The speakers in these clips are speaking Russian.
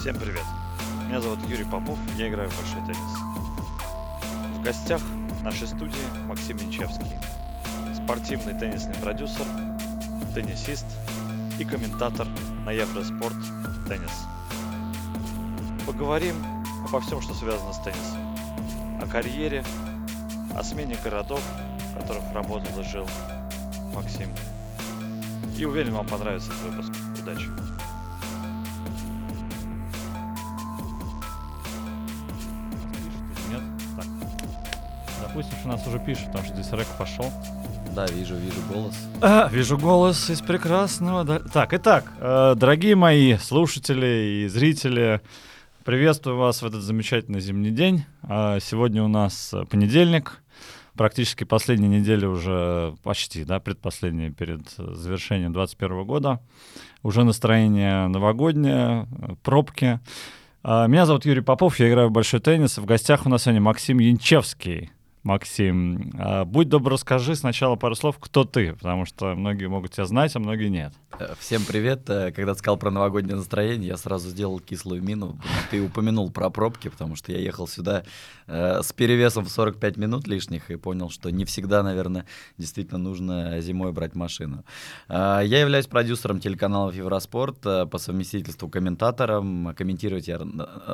Всем привет! Меня зовут Юрий Попов, я играю в большой теннис. В гостях нашей студии Максим Янчевский, спортивный теннисный продюсер, теннисист и комментатор на Евроспорт Теннис. Поговорим обо всем, что связано с теннисом. О карьере, о смене городов, в которых работал и жил Максим. И уверен, вам понравится этот выпуск. Удачи! Что нас уже пишут, потому что здесь рэк пошел. Да, вижу, вижу голос. А, вижу голос из прекрасного. да- Так, итак, э, дорогие мои слушатели и зрители, приветствую вас в этот замечательный зимний день. А, Сегодня у нас э, понедельник, практически последняя неделя уже, почти, да, предпоследняя перед э, завершением 2021 года. Уже настроение новогоднее, э, пробки. А, Меня зовут Юрий Попов, я играю в большой теннис. В гостях у нас сегодня Максим Янчевский. Максим, а, будь добр, расскажи сначала пару слов, кто ты, потому что многие могут тебя знать, а многие нет. Э, Всем привет. Э, Когда ты сказал про новогоднее настроение, я сразу сделал кислую мину. Ты упомянул про пробки, потому что я ехал сюда э, с перевесом в 45 минут лишних и понял, что не всегда, наверное, действительно нужно зимой брать машину. Э, Я являюсь продюсером телеканалов Евроспорт, по совместительству комментатором. Комментировать я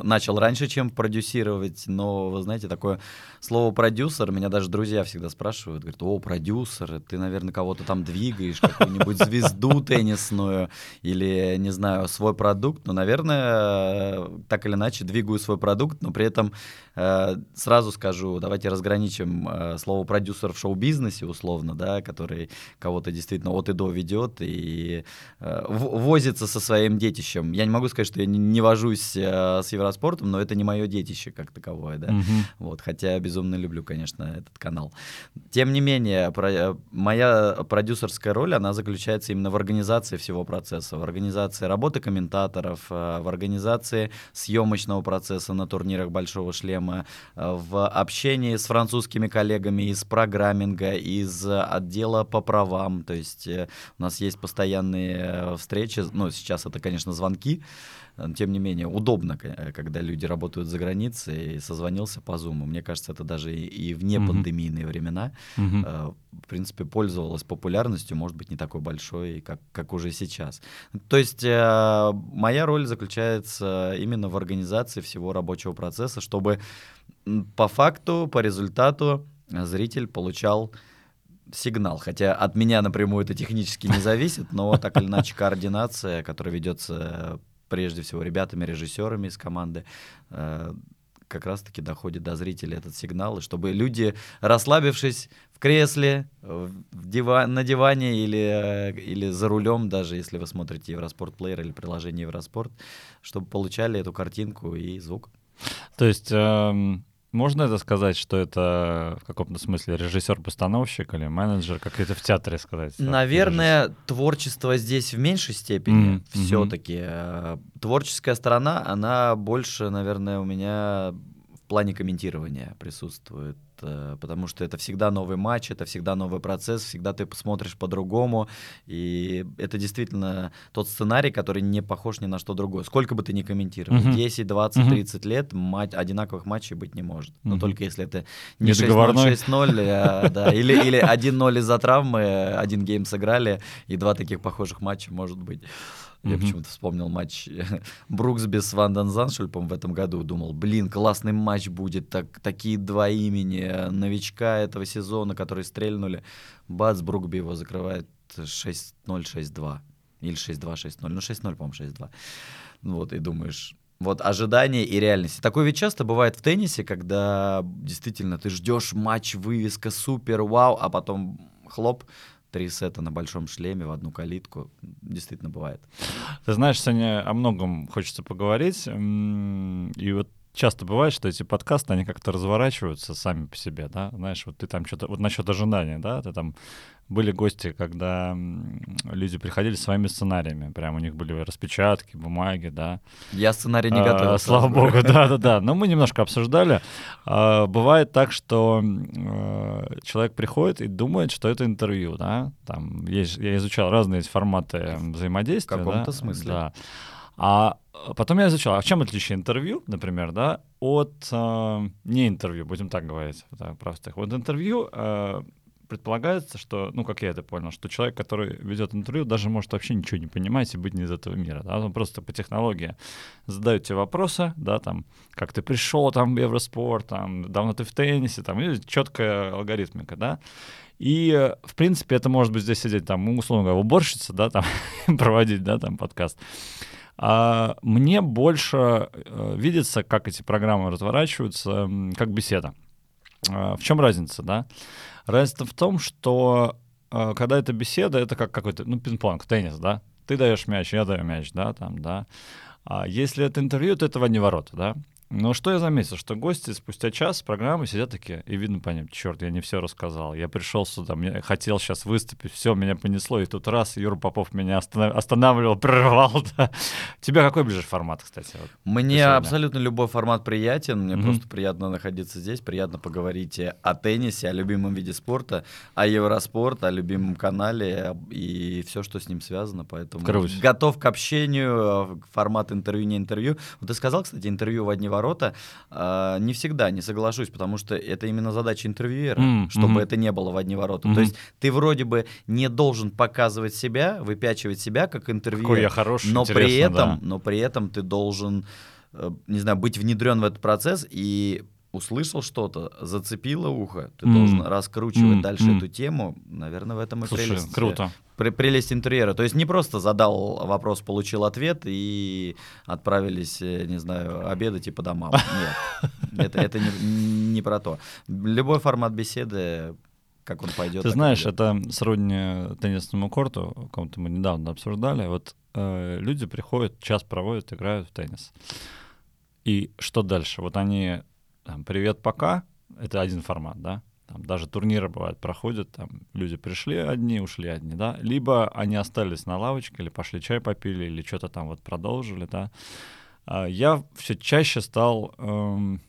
начал раньше, чем продюсировать, но, вы знаете, такое слово продюсер, меня даже друзья всегда спрашивают, говорят, о, продюсер, ты, наверное, кого-то там двигаешь, какую-нибудь звезду теннисную или, не знаю, свой продукт. Ну, наверное, так или иначе двигаю свой продукт, но при этом э, сразу скажу, давайте разграничим э, слово продюсер в шоу-бизнесе, условно, да, который кого-то действительно от и до ведет и э, возится со своим детищем. Я не могу сказать, что я не, не вожусь э, с Евроспортом, но это не мое детище как таковое, да. Мгм. Вот, хотя безумно люблю, конечно, этот канал. Тем не менее, про- э, моя продюсерская роль, она заключается именно в организации всего процесса, в организации работы комментаторов, э, в организации съемочного процесса на турнирах Большого шлема, э, в общении с французскими коллегами из программинга, из отдела по правам. То есть у нас есть постоянные встречи, ну, сейчас это, конечно, звонки, тем не менее, удобно, э, когда люди работают за границей, и созвонился по Zoom. Мне кажется, это даже и, в непандемийные времена, Мгм. э, в принципе, пользовалась популярностью, может быть, не такой большой, как, как уже сейчас. То есть э, моя роль заключается именно в организации всего рабочего процесса, чтобы по факту, по результату э, зритель получал сигнал. Хотя от меня напрямую это технически не зависит, но так или иначе координация, которая ведется э, прежде всего ребятами, режиссерами из команды, э, как раз-таки доходит до зрителей этот сигнал, и чтобы люди, расслабившись в кресле, в дива- на диване или, э, или за рулем, даже если вы смотрите Евроспорт Плеер или приложение Евроспорт, чтобы получали эту картинку и звук. То есть эм, можно это сказать, что это в каком-то смысле режиссер-постановщик или менеджер, как это в театре сказать? Наверное, творчество здесь в меньшей степени мгм. все-таки. Творческая сторона, она больше, наверное, у меня плане комментирования присутствует. э, Потому что это всегда новый матч, это всегда новый процесс, всегда ты посмотришь по-другому. И это действительно тот сценарий, который не похож ни на что другое. Сколько бы ты ни комментировал, Мгм. 10, 20, Мгм. 30 лет мать, одинаковых матчей быть не может. Но Мгм. только если это не 6-0, Не договорной. 6-0, а, да, или, или 1-0 из-за травмы, один гейм сыграли, и два таких похожих матча может быть. Я Мгм. почему-то вспомнил матч Бруксби с Ван де Зандшульпом в этом году. Думал, блин, классный матч будет. Так, такие два имени э, новичка этого сезона, которые стрельнули. Бац, Брукби его закрывает 6-0, 6-2. Или 6-2, 6-0. Ну, 6-0, по-моему, 6-2. Вот, и думаешь, вот ожидание и реальность. Такое ведь часто бывает в теннисе, когда действительно ты ждешь матч, вывеска супер, вау, а потом хлоп, три сета на большом шлеме в одну калитку. Действительно бывает. Ты знаешь, сегодня о многом хочется поговорить. И вот часто бывает, что эти подкасты, они как-то разворачиваются сами по себе, да? Знаешь, вот ты там что-то... Вот насчет ожидания, да? Ты там... Были гости, когда люди приходили с своими сценариями. Прям у них были распечатки, бумаги, да. Я сценарий не А, готовил. Слава сразу говорю. богу, да-да-да. Но мы немножко обсуждали. А, Бывает так, что э, человек приходит и думает, что это интервью, да. Там есть, я изучал разные форматы взаимодействия. В каком-то да, смысле. Да. А потом я изучал, а в чем отличие интервью, например, да, от э, не интервью, будем так говорить, так, просто. Вот интервью э, предполагается, что, ну, как я это понял, что человек, который ведет интервью, даже может вообще ничего не понимать и быть не из этого мира, да, он просто по технологии задает тебе вопросы, да, там, как ты пришел, там, в Евроспорт, там, давно ты в теннисе, там, и четкая алгоритмика, да, и, в принципе, это может быть здесь сидеть, там, условно говоря, уборщица, да, там, проводить, да, там, подкаст. А мне больше э, видится, как эти программы разворачиваются, как беседа. А, в чем разница, да? Разница в том, что э, когда это беседа, это как какой-то, ну, пинг-понг, теннис, да? Ты даешь мяч, я даю мяч, да, там, да. А если это интервью, то это одни ворота, да. Но что я заметил, что гости спустя час программы сидят такие, и видно по ним, черт, я не все рассказал, я пришел сюда, мне хотел сейчас выступить, все, меня понесло, и тут раз Юра Попов меня останов... останавливал, прерывал. Да. Тебе какой ближе формат, кстати? Вот, мне абсолютно любой формат приятен, мне mm-hmm. просто приятно находиться здесь, приятно поговорить о теннисе, о любимом виде спорта, о Евроспорт, о любимом канале и все, что с ним связано, поэтому Крусь. готов к общению, формат интервью, не интервью. Вот ты сказал, кстати, интервью в одни ворота, э, не всегда не соглашусь, потому что это именно задача интервьюера, mm, чтобы mm-hmm. это не было в одни ворота. Mm-hmm. То есть ты вроде бы не должен показывать себя, выпячивать себя как интервьюер, Какой я хороший, но при этом, да. но при этом ты должен, э, не знаю, быть внедрен в этот процесс и услышал что-то, зацепило ухо, ты mm. должен раскручивать mm. дальше mm. эту тему. Наверное, в этом и Слушай, прелесть. круто. При, прелесть интерьера. То есть не просто задал вопрос, получил ответ и отправились, э, не знаю, обедать и по домам. Нет, это, это не, не про то. Любой формат беседы как он пойдет. Ты знаешь, это сродни теннисному корту, кому-то мы недавно обсуждали. Вот э, люди приходят, час проводят, играют в теннис. И что дальше? Вот они там, привет, пока, это один формат, да, там даже турниры бывают, проходят, там люди пришли одни, ушли одни, да, либо они остались на лавочке, или пошли чай попили, или что-то там вот продолжили, да. А я все чаще стал эм,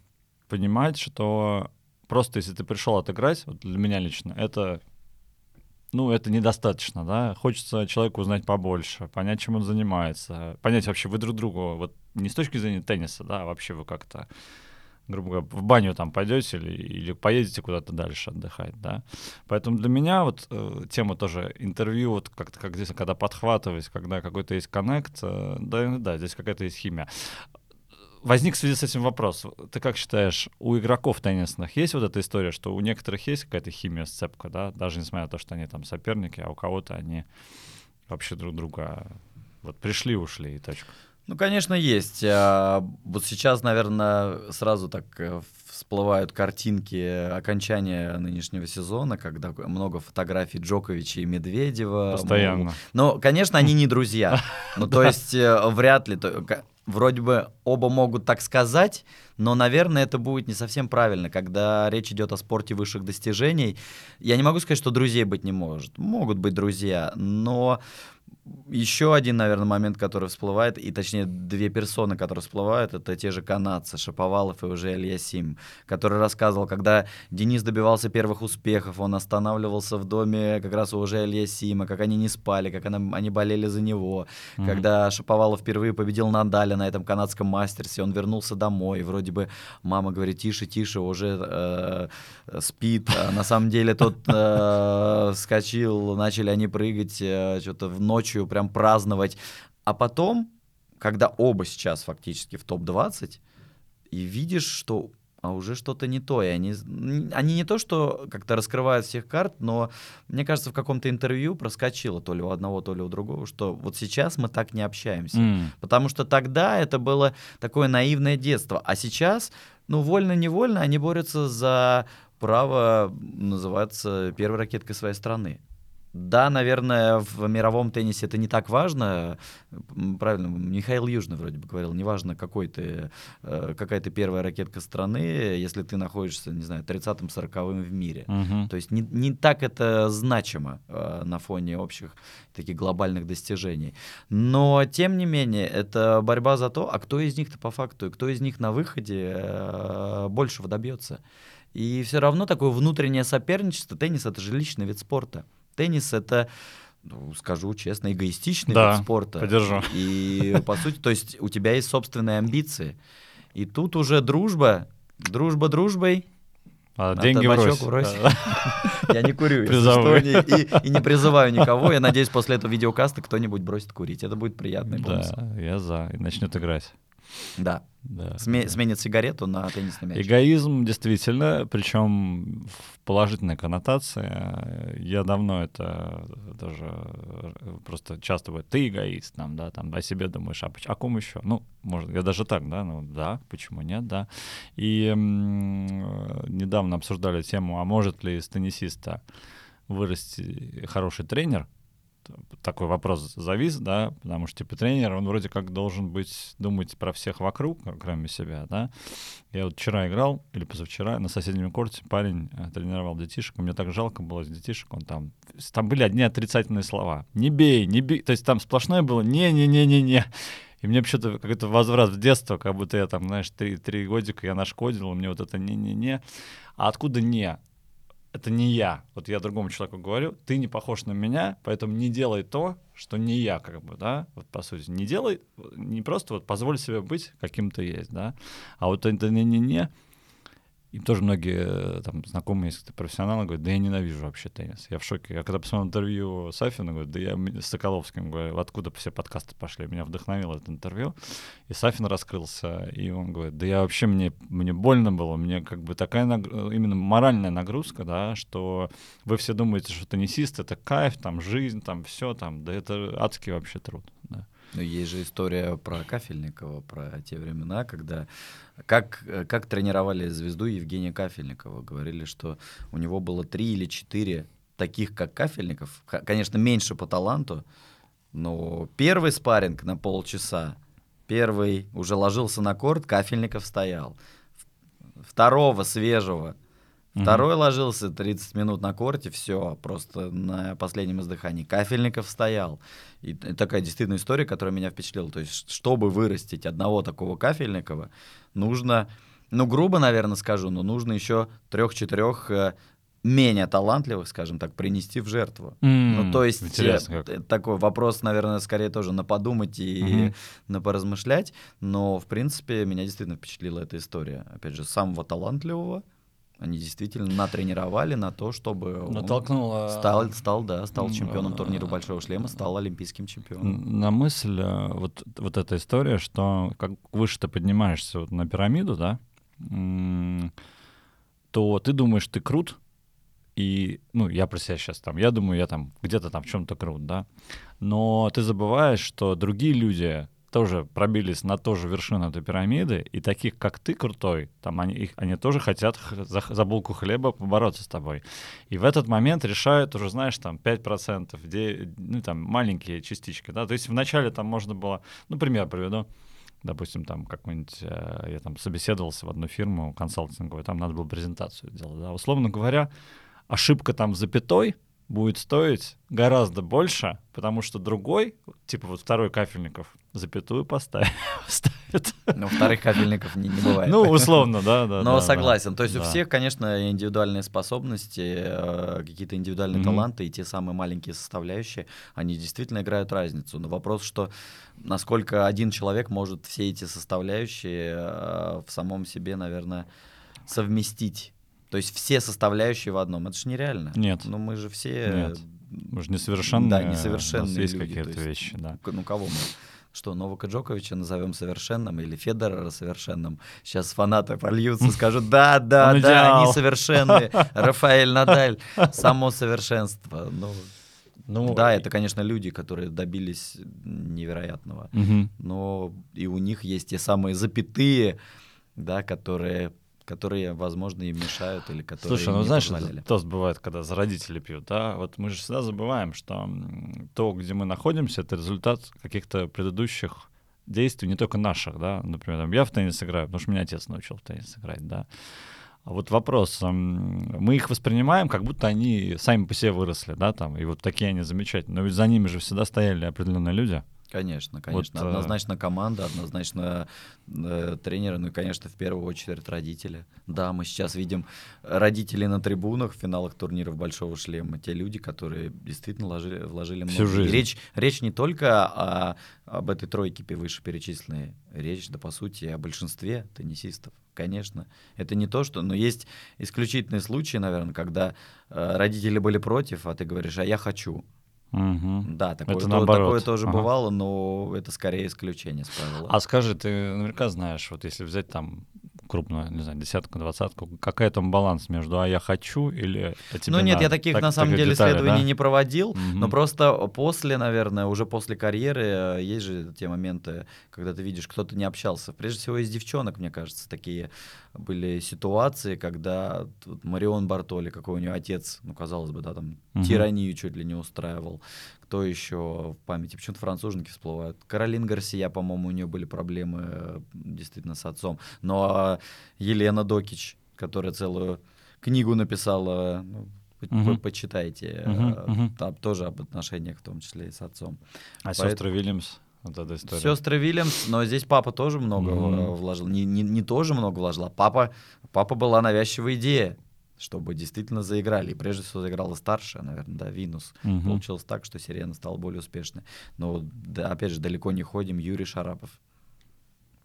понимать, что просто если ты пришел отыграть, вот для меня лично, это ну, это недостаточно, да. Хочется человеку узнать побольше, понять, чем он занимается, понять вообще вы друг другу, вот не с точки зрения тенниса, да, а вообще вы как-то грубо говоря, в баню там пойдете или, или поедете куда-то дальше отдыхать, да. Поэтому для меня вот э, тема тоже интервью, вот как-то как здесь, когда подхватывать, когда какой-то есть коннект, э, да, да, здесь какая-то есть химия. Возник в связи с этим вопрос. Ты как считаешь, у игроков теннисных есть вот эта история, что у некоторых есть какая-то химия, сцепка, да, даже несмотря на то, что они там соперники, а у кого-то они вообще друг друга вот пришли, ушли и точка. Ну, конечно, есть. А, вот сейчас, наверное, сразу так э, всплывают картинки окончания нынешнего сезона, когда много фотографий Джоковича и Медведева. Постоянно. Но, конечно, они не друзья. Ну, то есть, э, вряд ли. Вроде бы оба могут так сказать, но, наверное, это будет не совсем правильно, когда речь идет о спорте высших достижений. Я не могу сказать, что друзей быть не может. Могут быть друзья, но еще один, наверное, момент, который всплывает, и точнее две персоны, которые всплывают, это те же канадцы, Шаповалов и уже Ильясим, который рассказывал, когда Денис добивался первых успехов, он останавливался в доме как раз у уже Ильясима, как они не спали, как она, они болели за него. Mm-hmm. Когда Шаповалов впервые победил Надаля на этом канадском мастерсе, он вернулся домой, вроде бы мама говорит, тише, тише, уже э, спит, а на самом деле тот э, скачил, начали они прыгать э, что-то в ночью ночью прям праздновать. А потом, когда оба сейчас фактически в топ-20, и видишь, что а уже что-то не то. И они, они не то, что как-то раскрывают всех карт, но мне кажется, в каком-то интервью проскочило то ли у одного, то ли у другого, что вот сейчас мы так не общаемся. Mm. Потому что тогда это было такое наивное детство. А сейчас, ну, вольно-невольно они борются за право называться первой ракеткой своей страны. Да, наверное, в мировом теннисе это не так важно. Правильно, Михаил Южный вроде бы говорил, неважно, какой ты, э, какая ты первая ракетка страны, если ты находишься, не знаю, 30-40 в мире. Угу. То есть не, не так это значимо э, на фоне общих таких глобальных достижений. Но, тем не менее, это борьба за то, а кто из них-то по факту, и кто из них на выходе э, большего добьется. И все равно такое внутреннее соперничество, теннис — это же личный вид спорта. Теннис — это ну, скажу честно, эгоистичный Да, вид спорта. поддержу. И, по сути, то есть у тебя есть собственные амбиции. И тут уже дружба, дружба дружбой, А А деньги врозь. врозь. Я не курю, что, и, и не призываю никого. Я надеюсь, после этого видеокаста кто-нибудь бросит курить. Это будет приятный бонус. Да, я за. И начнет играть. Да. Да. Сме- Сменит сигарету на теннисный мяч. Эгоизм, действительно, причем в положительной коннотации. Я давно это даже э, просто часто бывает, ты эгоист, там, да, там о себе думаешь, а о ком еще? Ну, может, я даже так, да, ну да, почему нет, да. И недавно обсуждали тему, а может ли из теннисиста вырасти хороший тренер? Такой вопрос завис, да, потому что типа тренер, он вроде как должен быть думать про всех вокруг, кроме себя, да. Я вот вчера играл или позавчера на соседнем корте парень э, тренировал детишек, и мне так жалко было с детишек, он там там были одни отрицательные слова, не бей, не бей, то есть там сплошное было не не не не не. И мне вообще-то какой-то возврат в детство, как будто я там, знаешь, три, три годика я нашкодил, меня вот это не-не-не. А откуда не? Это не я. Вот я другому человеку говорю, ты не похож на меня, поэтому не делай то, что не я, как бы, да, вот по сути. Не делай, не просто вот позволь себе быть каким ты есть, да, а вот это не-не-не, и тоже многие там знакомые есть профессионалы говорят, да я ненавижу вообще теннис. Я в шоке. Я когда посмотрел интервью Сафина, говорю, да я с Соколовским говорю, откуда все подкасты пошли. Меня вдохновило это интервью. И Сафин раскрылся, и он говорит, да я вообще, мне, мне больно было, мне как бы такая именно моральная нагрузка, да, что вы все думаете, что теннисист — это кайф, там, жизнь, там, все там, да это адский вообще труд, да. Ну, есть же история про Кафельникова, про те времена, когда как, как тренировали звезду Евгения Кафельникова. Говорили, что у него было три или четыре таких, как Кафельников. Конечно, меньше по таланту, но первый спарринг на полчаса, первый уже ложился на корт, Кафельников стоял. Второго свежего Второй ложился 30 минут на корте, все, просто на последнем издыхании. Кафельников стоял. И такая действительно история, которая меня впечатлила. То есть, чтобы вырастить одного такого Кафельникова, нужно, ну, грубо, наверное, скажу, но нужно еще трех-четырех э, менее талантливых, скажем так, принести в жертву. Ну, М, то есть, интересно э, как. э, такой вопрос, наверное, скорее тоже на подумать и Мгм. на поразмышлять. Но, в принципе, меня действительно впечатлила эта история. Опять же, самого талантливого они действительно натренировали на то, чтобы он Натолкнуло стал, стал, да, стал чемпионом а, турнира Большого Шлема, стал олимпийским чемпионом. На мысль э, вот, вот эта история, что как выше ты поднимаешься вот на пирамиду, да, то ты думаешь, ты крут, и, ну, я про себя сейчас там, я думаю, я там где-то там в чем-то крут, да, но ты забываешь, что другие люди тоже пробились на ту же вершину этой пирамиды, и таких, как ты, крутой, там они, их, они тоже хотят за, за булку хлеба побороться с тобой. И в этот момент решают уже, знаешь, там 5%, где, ну, там маленькие частички, да, то есть вначале там можно было, ну, пример приведу, допустим, там какой-нибудь, э, я там собеседовался в одну фирму консалтинговую, там надо было презентацию делать, да, условно говоря, ошибка там запятой будет стоить гораздо больше, потому что другой, типа вот второй Кафельников, запятую поставит. ставит. Но вторых капельников не, не бывает. Ну, условно, да, да. Но да, согласен. То есть у да. всех, конечно, индивидуальные способности, э, какие-то индивидуальные Мгм. таланты и те самые маленькие составляющие, они действительно играют разницу. Но вопрос, что насколько один человек может все эти составляющие э, в самом себе, наверное, совместить. То есть все составляющие в одном. Это же нереально. Нет. Ну мы же все... Нет. Мы же несовершенные. Да, у нас несовершенные есть какие-то вещи, да. Ну кого мы? Что, Новака Джоковича назовем совершенным или Федерера совершенным? Сейчас фанаты польются, скажут, да, да, Он да, идеал». они совершенные. Рафаэль Надаль, само совершенство. Ну, Ну, да, это, конечно, люди, которые добились невероятного. Мгм. Но и у них есть те самые запятые, да, которые, которые, возможно, им мешают или которые Слушай, ну знаешь, позволяли. тост бывает, когда за родители пьют, да? Вот мы же всегда забываем, что то, где мы находимся, это результат каких-то предыдущих действий, не только наших, да? Например, там, я в теннис играю, потому что меня отец научил в теннис играть, да? А вот вопрос, мы их воспринимаем, как будто они сами по себе выросли, да, там, и вот такие они замечательные. Но ведь за ними же всегда стояли определенные люди, Конечно, конечно. Вот, э, однозначно команда, однозначно э, тренеры, ну и, конечно, в первую очередь родители. Да, мы сейчас видим родителей на трибунах в финалах турниров Большого Шлема. Те люди, которые действительно вложили, вложили много. Всю жизнь. речь, речь не только о, об этой тройке вышеперечисленной, речь, да, по сути, о большинстве теннисистов. Конечно, это не то, что... Но есть исключительные случаи, наверное, когда э, родители были против, а ты говоришь, а я хочу. Угу. Да, такое, это то, такое тоже ага. бывало, но это скорее исключение с правила. А скажи, ты наверняка знаешь, вот если взять там крупную, не знаю, десятку, двадцатку, какая там баланс между «а я хочу» или «а тебе Ну нет, надо? я таких так, на самом деле детали, исследований да? не проводил, угу. но просто после, наверное, уже после карьеры э, есть же те моменты, когда ты видишь, кто-то не общался. Прежде всего из девчонок, мне кажется, такие были ситуации, когда тут Марион Бартоли, какой у нее отец, ну, казалось бы, да, там угу. тиранию чуть ли не устраивал. Кто еще в памяти? Почему-то француженки всплывают. Каролин Гарсия, по-моему, у нее были проблемы действительно с отцом. Но а Елена Докич, которая целую книгу написала, ну, uh-huh. по почитайте, uh-huh, uh-huh. там тоже об отношениях, в том числе и с отцом. А Поэтому... сестры Вильямс? Вот эта история. Сестры Вильямс, но здесь папа тоже много mm-hmm. вложил. Не, не, не тоже много вложил, а папа, папа была навязчивая идея чтобы действительно заиграли. И прежде всего заиграла старшая, наверное, да, Винус. Угу. Получилось так, что Сирена стала более успешной. Но, да, опять же, далеко не ходим. Юрий Шарапов.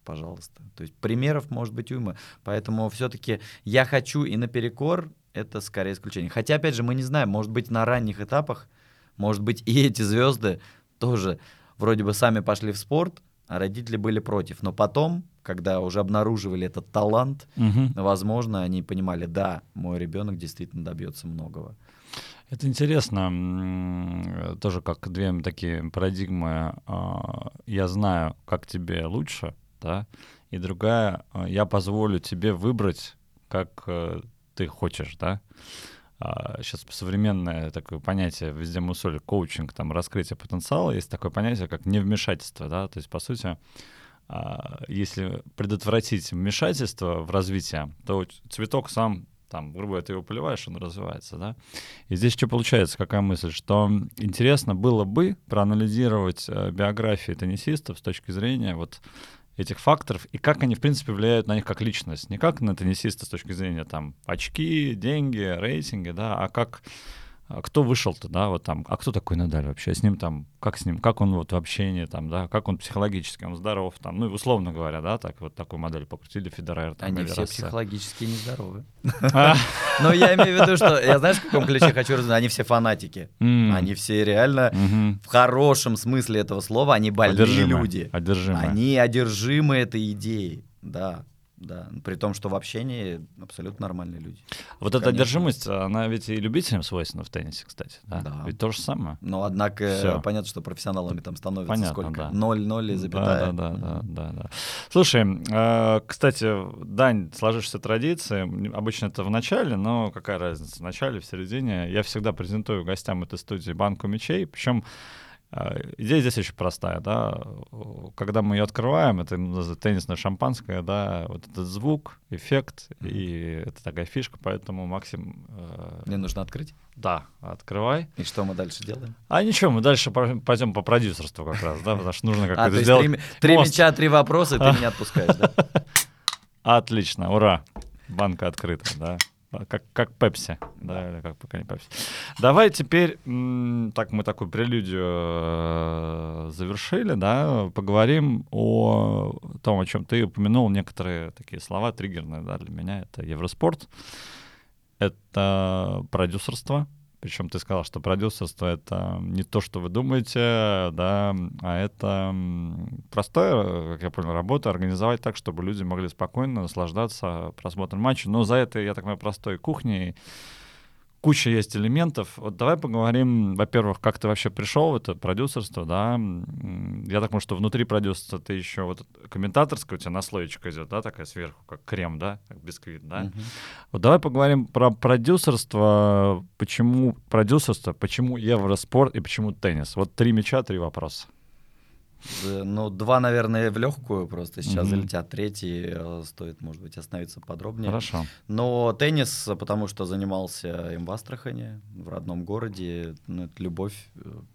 Пожалуйста. То есть примеров может быть уйма. Поэтому все-таки я хочу и наперекор это скорее исключение. Хотя, опять же, мы не знаем, может быть, на ранних этапах, может быть, и эти звезды тоже вроде бы сами пошли в спорт, а родители были против. Но потом когда уже обнаруживали этот талант, угу. возможно, они понимали, да, мой ребенок действительно добьется многого. Это интересно, тоже как две такие парадигмы. А, я знаю, как тебе лучше, да, и другая, а, я позволю тебе выбрать, как э, ты хочешь, да. Сейчас а, современное такое понятие, везде мусоль, коучинг, там, раскрытие потенциала, есть такое понятие, как невмешательство, да, то есть, по сути, а, если предотвратить вмешательство в развитие, то цветок сам там, грубо говоря, ты его поливаешь, он развивается, да. И здесь что получается, какая мысль, что интересно было бы проанализировать э, биографии теннисистов с точки зрения вот этих факторов и как они, в принципе, влияют на них как личность. Не как на теннисиста с точки зрения там очки, деньги, рейтинги, да, а как кто вышел-то, да, вот там, а кто такой Надаль вообще, с ним там, как с ним, как он вот в общении там, да, как он психологически, он здоров там, ну, условно говоря, да, так вот такую модель покрутили Федерер. Там, Они все Росса. психологически нездоровы. А. Но я имею в виду, что, я знаешь, в каком ключе хочу рассказать, они все фанатики, они все реально в хорошем смысле этого слова, они больные люди. Одержимые. Они одержимы этой идеей, да. Да, при том, что в общении абсолютно нормальные люди. Вот Конечно. эта одержимость, она ведь и любителям свойственна в теннисе, кстати. Да. да. Ведь то же самое. Но однако Всё. понятно, что профессионалами там становится понятно, сколько? Ноль, ноль и запятая. Да, да, да, да, да. Слушай, э, кстати, Дань, сложившаяся традиция, обычно это в начале, но какая разница, в начале, в середине. Я всегда презентую гостям этой студии банку мечей, причем идея здесь очень простая, да. Когда мы ее открываем, это теннисное шампанское, да, вот этот звук, эффект, mm-hmm. и это такая фишка, поэтому Максим... Э... Мне нужно открыть? Да, открывай. И что мы дальше делаем? А ничего, мы дальше пойдем по продюсерству как раз, да, потому что нужно как-то а, сделать... Три, три мяча, три вопроса, ты меня отпускаешь, да? Отлично, ура, банка открыта, да. А, как, как Пепси, да, или как пока не Пепси. Давай теперь, так мы такую прелюдию э, завершили, да, поговорим о том, о чем ты упомянул, некоторые такие слова триггерные, да, для меня. Это Евроспорт, это продюсерство, причем ты сказал, что продюсерство — это не то, что вы думаете, да, а это простая, как я понял, работа, организовать так, чтобы люди могли спокойно наслаждаться просмотром матча. Но за это, я так понимаю, простой кухней куча есть элементов. Вот давай поговорим, во-первых, как ты вообще пришел в это продюсерство, да? Я так понимаю, что внутри продюсерства ты еще вот комментаторская у тебя наслоечка идет, да, такая сверху, как крем, да, как бисквит, да? Uh-huh. Вот давай поговорим про продюсерство, почему продюсерство, почему Евроспорт и почему теннис. Вот три мяча, три вопроса. Э, Ну, два, наверное, в легкую просто сейчас Мгм. залетят. Третий э, стоит, может быть, остановиться подробнее. Хорошо. Но теннис, э, потому что занимался им в Астрахане, в родном городе, ну, это любовь,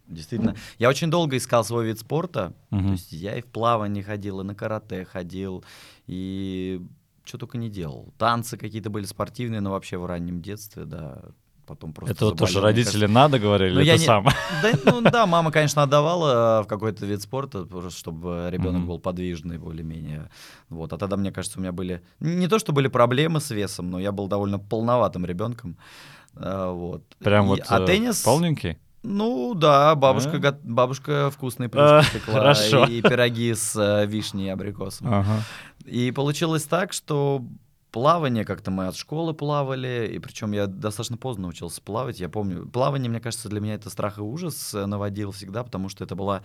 действительно. Я очень долго искал свой вид спорта, то Мгм. есть я и в плавание ходил, и на карате ходил, и что только не делал. Танцы какие-то были спортивные, но вообще в раннем детстве, да, потом просто Это вот тоже родители надо говорили, Ну, или я ты не- сам? да, ну да, мама, конечно, отдавала э, в какой-то вид спорта, просто чтобы ребенок Мгм. был подвижный более-менее. Вот. А тогда, мне кажется, у меня были... Не то, что были проблемы с весом, но я был довольно полноватым ребенком. А, Вот. Прям И- вот а э, теннис... полненький? Ну да, бабушка, Да? го- бабушка вкусные А, плюшки пекла хорошо. и пироги с э, вишней и абрикосом. Ага. И получилось так, что плавание как-то мы от школы плавали, и причем я достаточно поздно научился плавать. Я помню, плавание, мне кажется, для меня это страх и ужас э, наводил всегда, потому что это была,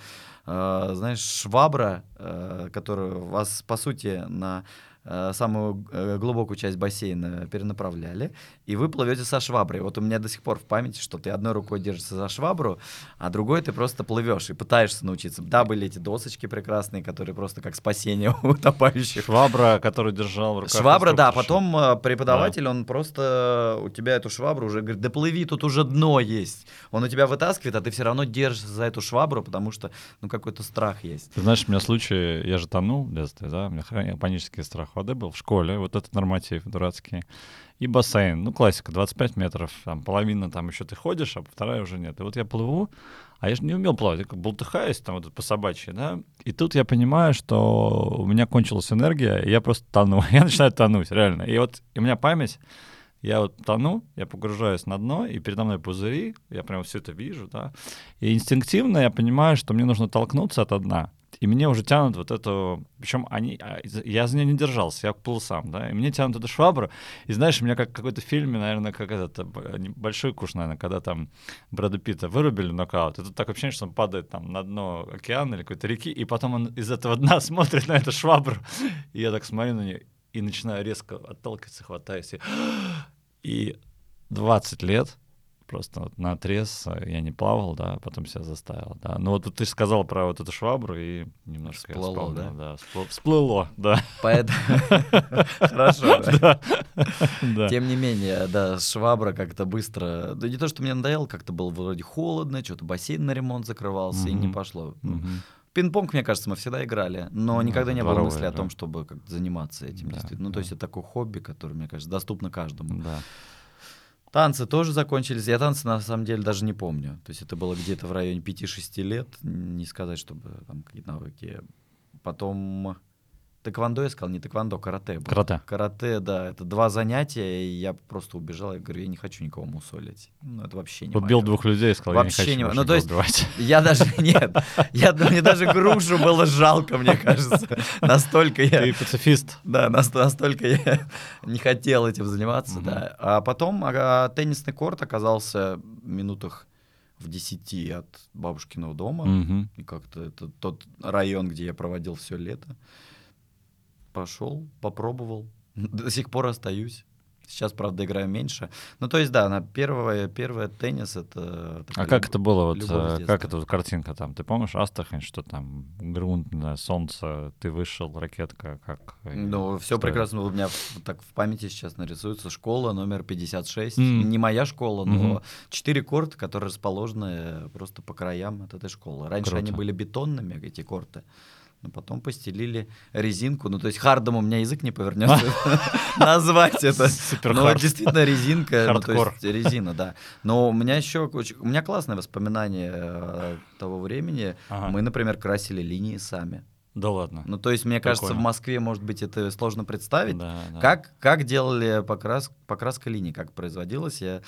э, знаешь, швабра, э, которую вас, по сути, на э, самую э, глубокую часть бассейна перенаправляли, и вы плывете со шваброй. Вот у меня до сих пор в памяти, что ты одной рукой держишься за швабру, а другой ты просто плывешь и пытаешься научиться. Да, были эти досочки прекрасные, которые просто как спасение утопающих. Швабра, которую держал в руках. Швабра, да, потом э, преподаватель, он просто у тебя эту швабру уже говорит, да плыви, тут уже дно есть. Он у тебя вытаскивает, а ты все равно держишься за эту швабру, потому что, ну, какой-то страх есть. Ты знаешь, у меня случай, я же тонул в детстве, да, у меня панический страх воды был в школе, вот этот норматив дурацкий. И бассейн, ну, классика, 25 метров, там, половина там еще ты ходишь, а вторая уже нет. И вот я плыву, а я же не умел плавать, я как болтыхаюсь там вот по собачьи, да, и тут я понимаю, что у меня кончилась энергия, и я просто тону, я начинаю тонуть, реально. И вот и у меня память, я вот тону, я погружаюсь на дно, и передо мной пузыри, я прям все это вижу, да, и инстинктивно я понимаю, что мне нужно толкнуться от дна, и мне уже тянут вот эту... Причем они... а, Я за нее не держался, я плыл сам, да, и мне тянут эту швабру. И знаешь, у меня как в какой-то фильме, наверное, как этот большой куш, наверное, когда там Брэда Питта вырубили нокаут. Тут такое ощущение, что он падает там на дно океана или какой-то реки, и потом он из этого дна смотрит на эту швабру. И я так смотрю на нее и начинаю резко отталкиваться, хватаюсь. И, и 20 лет просто вот на отрез э, я не плавал, да, потом себя заставил, да. Ну вот ты сказал про вот эту швабру и немножко Всплыло, вспомнил, да? да, вспло- всплыло, да, Поэтому... Хорошо. Тем не менее, да, швабра как-то быстро... Да не то, что мне надоело, как-то было вроде холодно, что-то бассейн на ремонт закрывался, и не пошло. Ну. Пинг-понг, мне кажется, мы всегда играли, но Ну, никогда не было мысли о да. том, чтобы как-то заниматься этим. Да, действительно. Ну, то да. есть это такое хобби, которое, мне кажется, доступно каждому. Да. Танцы тоже закончились. Я танцы на самом деле даже не помню. То есть это было где-то в районе 5-6 лет. Не сказать, чтобы там какие-то навыки. Потом тэквондо я сказал, не тэквондо, карате. было. Карате. Карате, да. Это два занятия, и я просто убежал. Я говорю, я не хочу никого мусолить. Ну, это вообще не Убил двух людей и сказал, Вообще я не не хочу ну, то есть- убивать. Я даже, нет, я, мне даже грушу было жалко, мне кажется. Настолько я... Ты пацифист. Да, наст- настолько я не хотел этим заниматься, да. А потом а, теннисный корт оказался в минутах в 10 от бабушкиного дома. И как-то это тот район, где я проводил все лето. Пошел, попробовал. До сих пор остаюсь. Сейчас, правда, играю меньше. Ну, то есть, да, на первое, первое теннис это... А как люб- это было? Вот, э, как это вот картинка там? Ты помнишь Астрахань, что там грунт, солнце, ты вышел, ракетка, как? э, Ну, все прекрасно у меня в- так в памяти сейчас нарисуется. Школа номер 56. М. Не моя школа, но четыре корта, которые расположены просто по краям от этой школы. Раньше Круто. они были бетонными, эти корты. Но потом постелили резинку. Ну, то есть хардом у меня язык не повернется назвать это. Супер Но действительно резинка, ну, то Хардкор. есть резина, да. Но у меня еще у меня классное воспоминание э, того времени. Мы, например, красили линии сами. Да ладно. Ну, то есть, мне кажется, в Прикольно. Москве, может быть, это сложно представить. Да, да. Как, как делали покрас, покраска линий, как производилась? Я,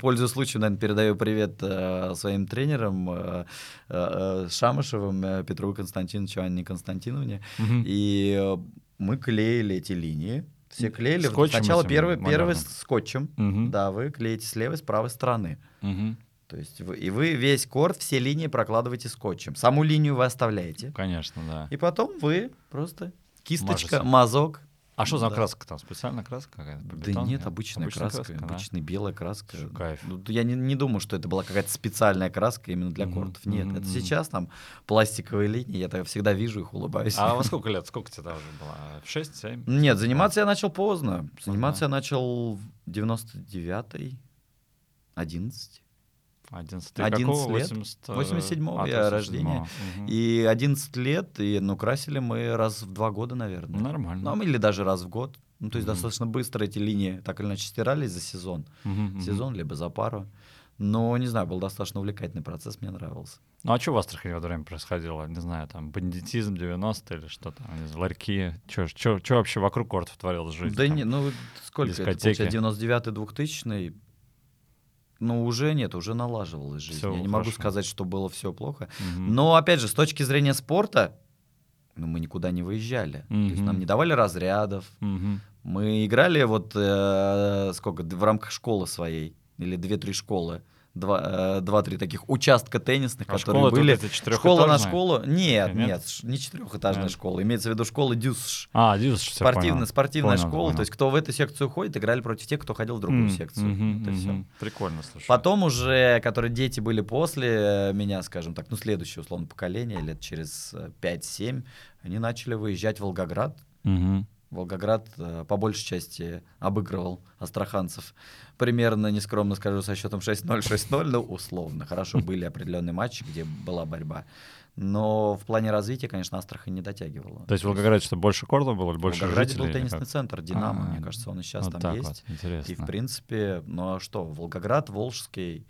пользуясь случаем, наверное, передаю привет э, своим тренерам э, э, Шамышевым, э, Петру Константиновичу, Анне Константиновне. Мгм. И э, мы клеили эти линии. Все клеили. Скотчем Сначала первый, первый скотчем. Мгм. Да, вы клеите с левой, с правой стороны. Мгм. То есть вы, и вы весь корт, все линии прокладываете скотчем. Саму линию вы оставляете. Конечно, да. И потом вы просто кисточка, Мажете. мазок, А что за Да. краска там? Специальная краска какая-то? Да нет, обычная, краска, да? обычная белая краска. Слушай, кайф. Ну, Я не, не думаю, что это была какая-то специальная краска именно для Мгм, кортов. Нет, мгм, это сейчас там пластиковые линии, я всегда вижу их, улыбаюсь. А во сколько лет? Сколько тебе там уже было? В 6-7? Нет, заниматься я начал поздно. Заниматься Ага. я начал в 99-й, 11 11. Ты 11 какого? лет. 80, э, 87-го а, ты я 87-го. рождения. Мгм. И 11 лет, и, ну, красили мы раз в два года, наверное. Нормально. Ну, или даже раз в год. Ну, то есть Мгм. достаточно быстро эти линии так или иначе стирались за сезон. Мгм. Сезон, либо за пару. Но, не знаю, был достаточно увлекательный процесс, мне нравился. Ну а что в Астрахани в это время происходило? Не знаю, там бандитизм 90 или что там, ларьки. Что вообще вокруг кортов творилось жизнь? да там? не, ну, сколько это, дискотеки. получается, 99-й, 2000 ну, уже нет, уже налаживалась жизнь. Всё Я не могу хорошо. сказать, что было все плохо. Мгм. Но, опять же, с точки зрения спорта, ну, мы никуда не выезжали. То есть нам не давали разрядов. Мгм. Мы играли вот э, сколько, в рамках школы своей, или две-три школы. Два, э, два-три таких участка теннисных, А которые это были. Школа на школу? Нет, Нет? нет, не четырехэтажная Нет. школа. Имеется в виду школа ДЮСШ. А, всё Спортивная, понял. спортивная Понял, школа. понял. То есть, кто в эту секцию ходит, играли против тех, кто ходил в другую М, секцию. Вот и всё. мгм. Прикольно, слушай. Потом уже, которые дети были после меня, скажем так, ну, следующее, условно, поколение, лет через э, 5-7, они начали выезжать в Волгоград. Мгм. Волгоград э, по большей части обыгрывал астраханцев. Примерно, нескромно скажу, со счетом 6-0, 6-0, ну, условно. Хорошо, были определенные матчи, где была борьба. Но в плане развития, конечно, Астрахань не дотягивала. То есть в Волгограде что, больше кортов было или больше Волгограде жителей? был теннисный как? центр «Динамо», А, мне кажется, он и сейчас вот там есть. вот, интересно. И, в принципе, ну а что, Волгоград, Волжский,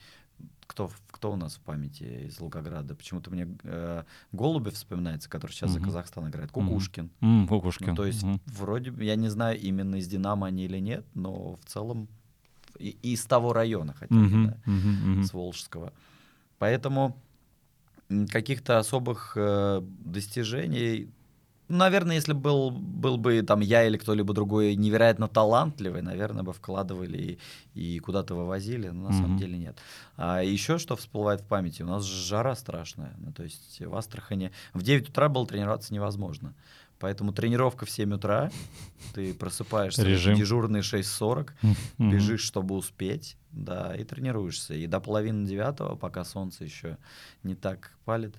кто, в- кто у нас в памяти из Волгограда? Почему-то мне э, Голубев вспоминается, который сейчас за Мгм. Казахстан играет. Кукушкин. М, Кукушкин. Ну, то есть, Мгм. вроде, бы, я не знаю, именно из «Динамо» они или нет, но в целом и, из того района хотя бы, Мгм, да, мгм. с Волжского. Поэтому каких-то особых э, достижений... Наверное, если был, был бы там я или кто-либо другой невероятно талантливый, наверное, бы вкладывали и, и куда-то вывозили, но на самом Мгм. деле нет. А еще что всплывает в памяти, у нас жара страшная. Ну, то есть в Астрахани в 9 утра было тренироваться невозможно. Поэтому тренировка в 7 утра, ты просыпаешься, Режим. дежурный 6.40, Мгм. бежишь, чтобы успеть, да, и тренируешься. И до половины девятого, пока солнце еще не так палит.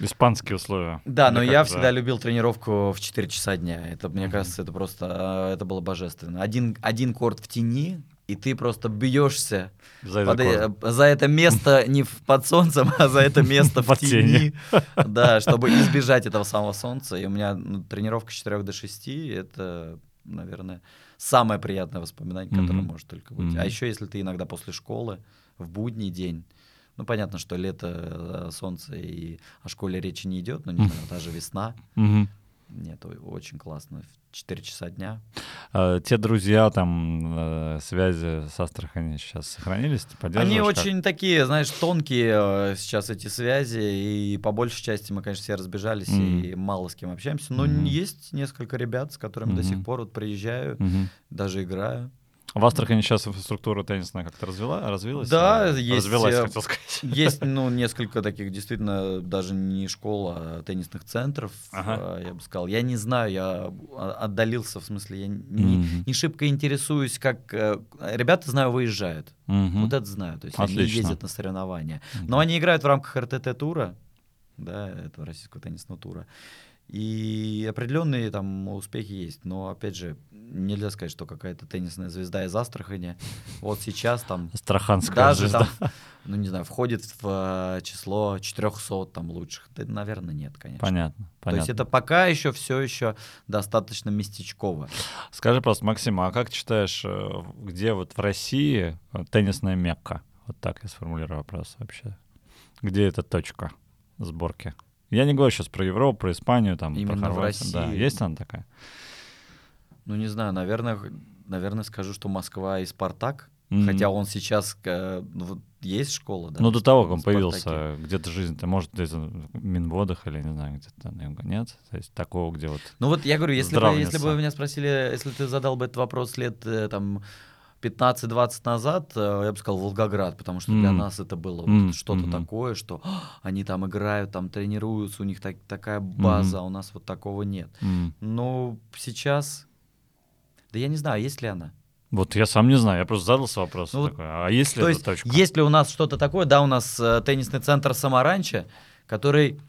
Испанские условия. Да, но я всегда любил тренировку в 4 часа дня. Это, мне кажется, это просто, а, это было божественно. Один, один корт в тени, и ты просто бьешься За под э- за это место не в- под солнцем, а за это место в тени. Да, чтобы избежать этого самого солнца. И у меня ну, тренировка с 4 до 6, это, наверное, самое приятное воспоминание, которое может только быть. А еще если ты иногда после школы, в будний день, ну, понятно, что лето, э, солнце, и о школе речи не идет, но, не знаю, та же весна, нет, очень классно. В 4 часа дня. А, Те друзья, там, э, связи с Астрахани сейчас сохранились? Ты Они как? очень такие, знаешь, тонкие э, сейчас эти связи, и по большей части мы, конечно, все разбежались Мгм. и мало с кем общаемся, но Мгм. есть несколько ребят, с которыми до сих пор вот приезжаю, Мгм. даже играю. В Астрахани сейчас инфраструктура теннисная как-то развила, развилась? Да, Или есть, Развилась, э, хотел сказать. Есть, ну, несколько таких действительно даже не школ, а теннисных центров, Ага. э, я бы сказал. Я не знаю, я а, отдалился, в смысле, я не, Мгм. не шибко интересуюсь, как... э, Ребята, знаю, выезжают. Мгм. Вот это знаю. То есть они Отлично. ездят на соревнования. Мгм. Но они играют в рамках РТТ-тура, да, этого российского теннисного тура. И определенные там успехи есть. Но, опять же, нельзя сказать, что какая-то теннисная звезда из Астрахани вот сейчас там Астраханская даже звезда. там, ну не знаю, входит в э, число 400 там лучших. Да, наверное, нет, конечно. Понятно, То понятно. есть это пока еще все еще достаточно местечково. Скажи просто, Максим, а как ты считаешь, э, где вот в России э, теннисная Мекка? Вот так я сформулирую вопрос вообще. Где эта точка сборки? Я не говорю сейчас про Европу, про Испанию, там, Именно про в Хорватию. Да, России. есть она такая? Ну не знаю, наверное, наверное скажу, что Москва и Спартак. Мгм. Хотя он сейчас, э, ну, вот есть школа, да? ну, до того, как он Спартаке. появился, где-то жизнь-то, может, где-то в Минводах или, не знаю, где-то на юго. Нет? То есть такого, где вот... Ну вот я говорю, если бы, если бы вы меня спросили, если ты задал бы этот вопрос лет э, там 15-20 назад, э, я бы сказал Волгоград, потому что для нас это было вот М, что-то мгм. такое, что «А, они там играют, там тренируются, у них так- такая база, Мгм. а у нас вот такого нет. м, Но сейчас Да я не знаю, есть ли она. Вот я сам не знаю, я просто задался вопросом Ну, такой, а есть ли То эта есть, точка? есть ли у нас что-то такое? Да, у нас э, теннисный центр Самаранча, который,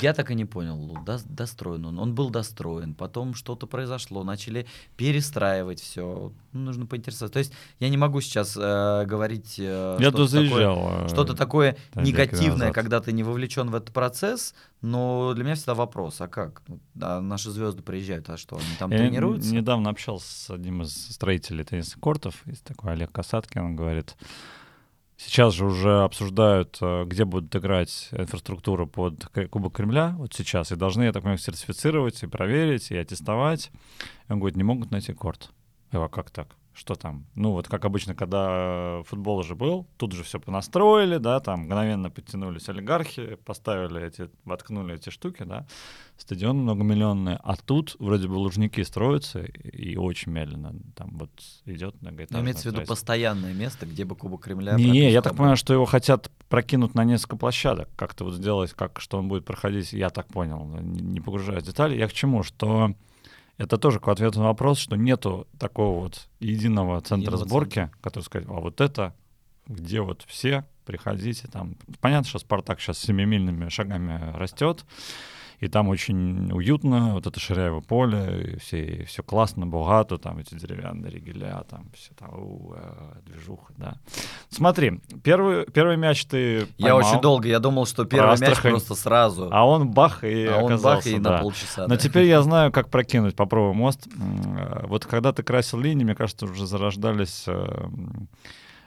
я так и не понял, до- достроен он. Он был достроен, потом что-то произошло, начали перестраивать все. нужно поинтересоваться. То есть я не могу сейчас э, говорить э, Я что-то такое- э, что-то такое негативное, когда ты не вовлечен в этот процесс, но для меня всегда вопрос, а как? Да, наши звезды приезжают, а что, они там Я тренируются? недавно общался с одним из строителей теннисных кортов, есть такой Олег Касаткин, он говорит, сейчас же уже обсуждают, э, где будут играть инфраструктура под Кубок Кремля, вот сейчас, и должны, я так понимаю, сертифицировать и проверить, и аттестовать. И он говорит, не могут найти корт. Я говорю, а как так? Что там? Ну, вот как обычно, когда э, футбол уже был, тут же все понастроили, да, там мгновенно подтянулись олигархи, поставили эти, воткнули эти штуки, да, стадион многомиллионный, а тут вроде бы лужники строятся и, очень медленно там вот идет Ну, многоэтажное имеется в виду постоянное место, где бы Кубок Кремля... Не, не, я так понимаю, что его хотят прокинуть на несколько площадок, как-то вот сделать, как что он будет проходить, я так понял, не, не погружаясь в детали. Я к чему, что это тоже к ответу на вопрос, что нету такого вот единого центра Единого сборки, который сказать, а вот это, где вот все, приходите, там, понятно, что Спартак сейчас семимильными шагами растет, и там очень уютно, вот это Ширяево поле, и все, и все классно, богато, там эти деревянные ригеля, там все там, у, э, движуха, да. Смотри, первый, первый мяч ты Я поймал, очень долго, я думал, что первый мяч просто сразу, а он бах и а он оказался, бах и да. на полчаса. Но да. теперь я знаю, как прокинуть, попробую мост. Э, Вот когда ты красил линии, мне кажется, уже зарождались э,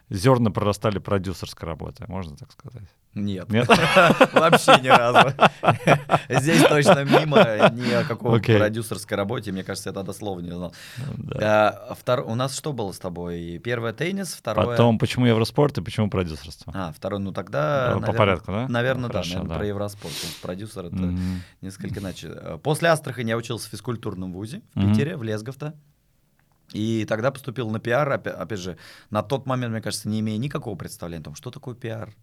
зерна прорастали продюсерской работой, можно так сказать? Нет, Нет? вообще ни разу. Здесь точно мимо ни о какой Окей. продюсерской работе, мне кажется, я тогда слова не знал. Да. А, втор- У нас что было с тобой? Первое теннис, второе... Потом, почему Евроспорт и почему продюсерство? А, второй, ну тогда... По наверно- порядку, да? Наверное, Ну, да, хорошо, наверное, да. про Евроспорт. Продюсер это Мгм. несколько иначе. Э, После Астрахани я учился в физкультурном вузе в. Питере, в Лесговто. И тогда поступил на пиар, опя- опять же, на тот момент, мне кажется, не имея никакого представления о том, что такое пиар.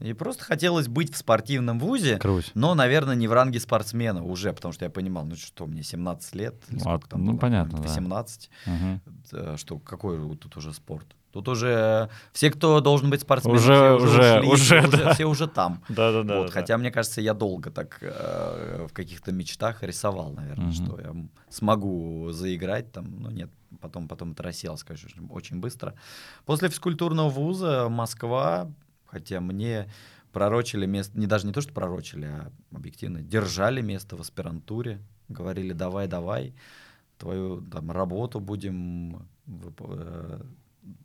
И просто хотелось быть в спортивном вузе, Круть. но, наверное, не в ранге спортсмена уже, потому что я понимал, ну что, мне 17 лет, или Ну, там ну, было? понятно, да. 18, Мгм. э, что какой вот тут уже спорт? Тут уже все, кто должен быть спортсменом, Уже- все уже- ушли, уже, все, да. все уже там. Да-да-да. Вот, да. хотя, мне кажется, я долго так э, в каких-то мечтах рисовал, наверное, Мгм. что я смогу заиграть там, но нет, потом, потом это рассеялось, конечно, очень быстро. После физкультурного вуза Москва, хотя мне пророчили место, не даже не то, что пророчили, а объективно держали место в аспирантуре, говорили, давай, давай, твою там работу будем э,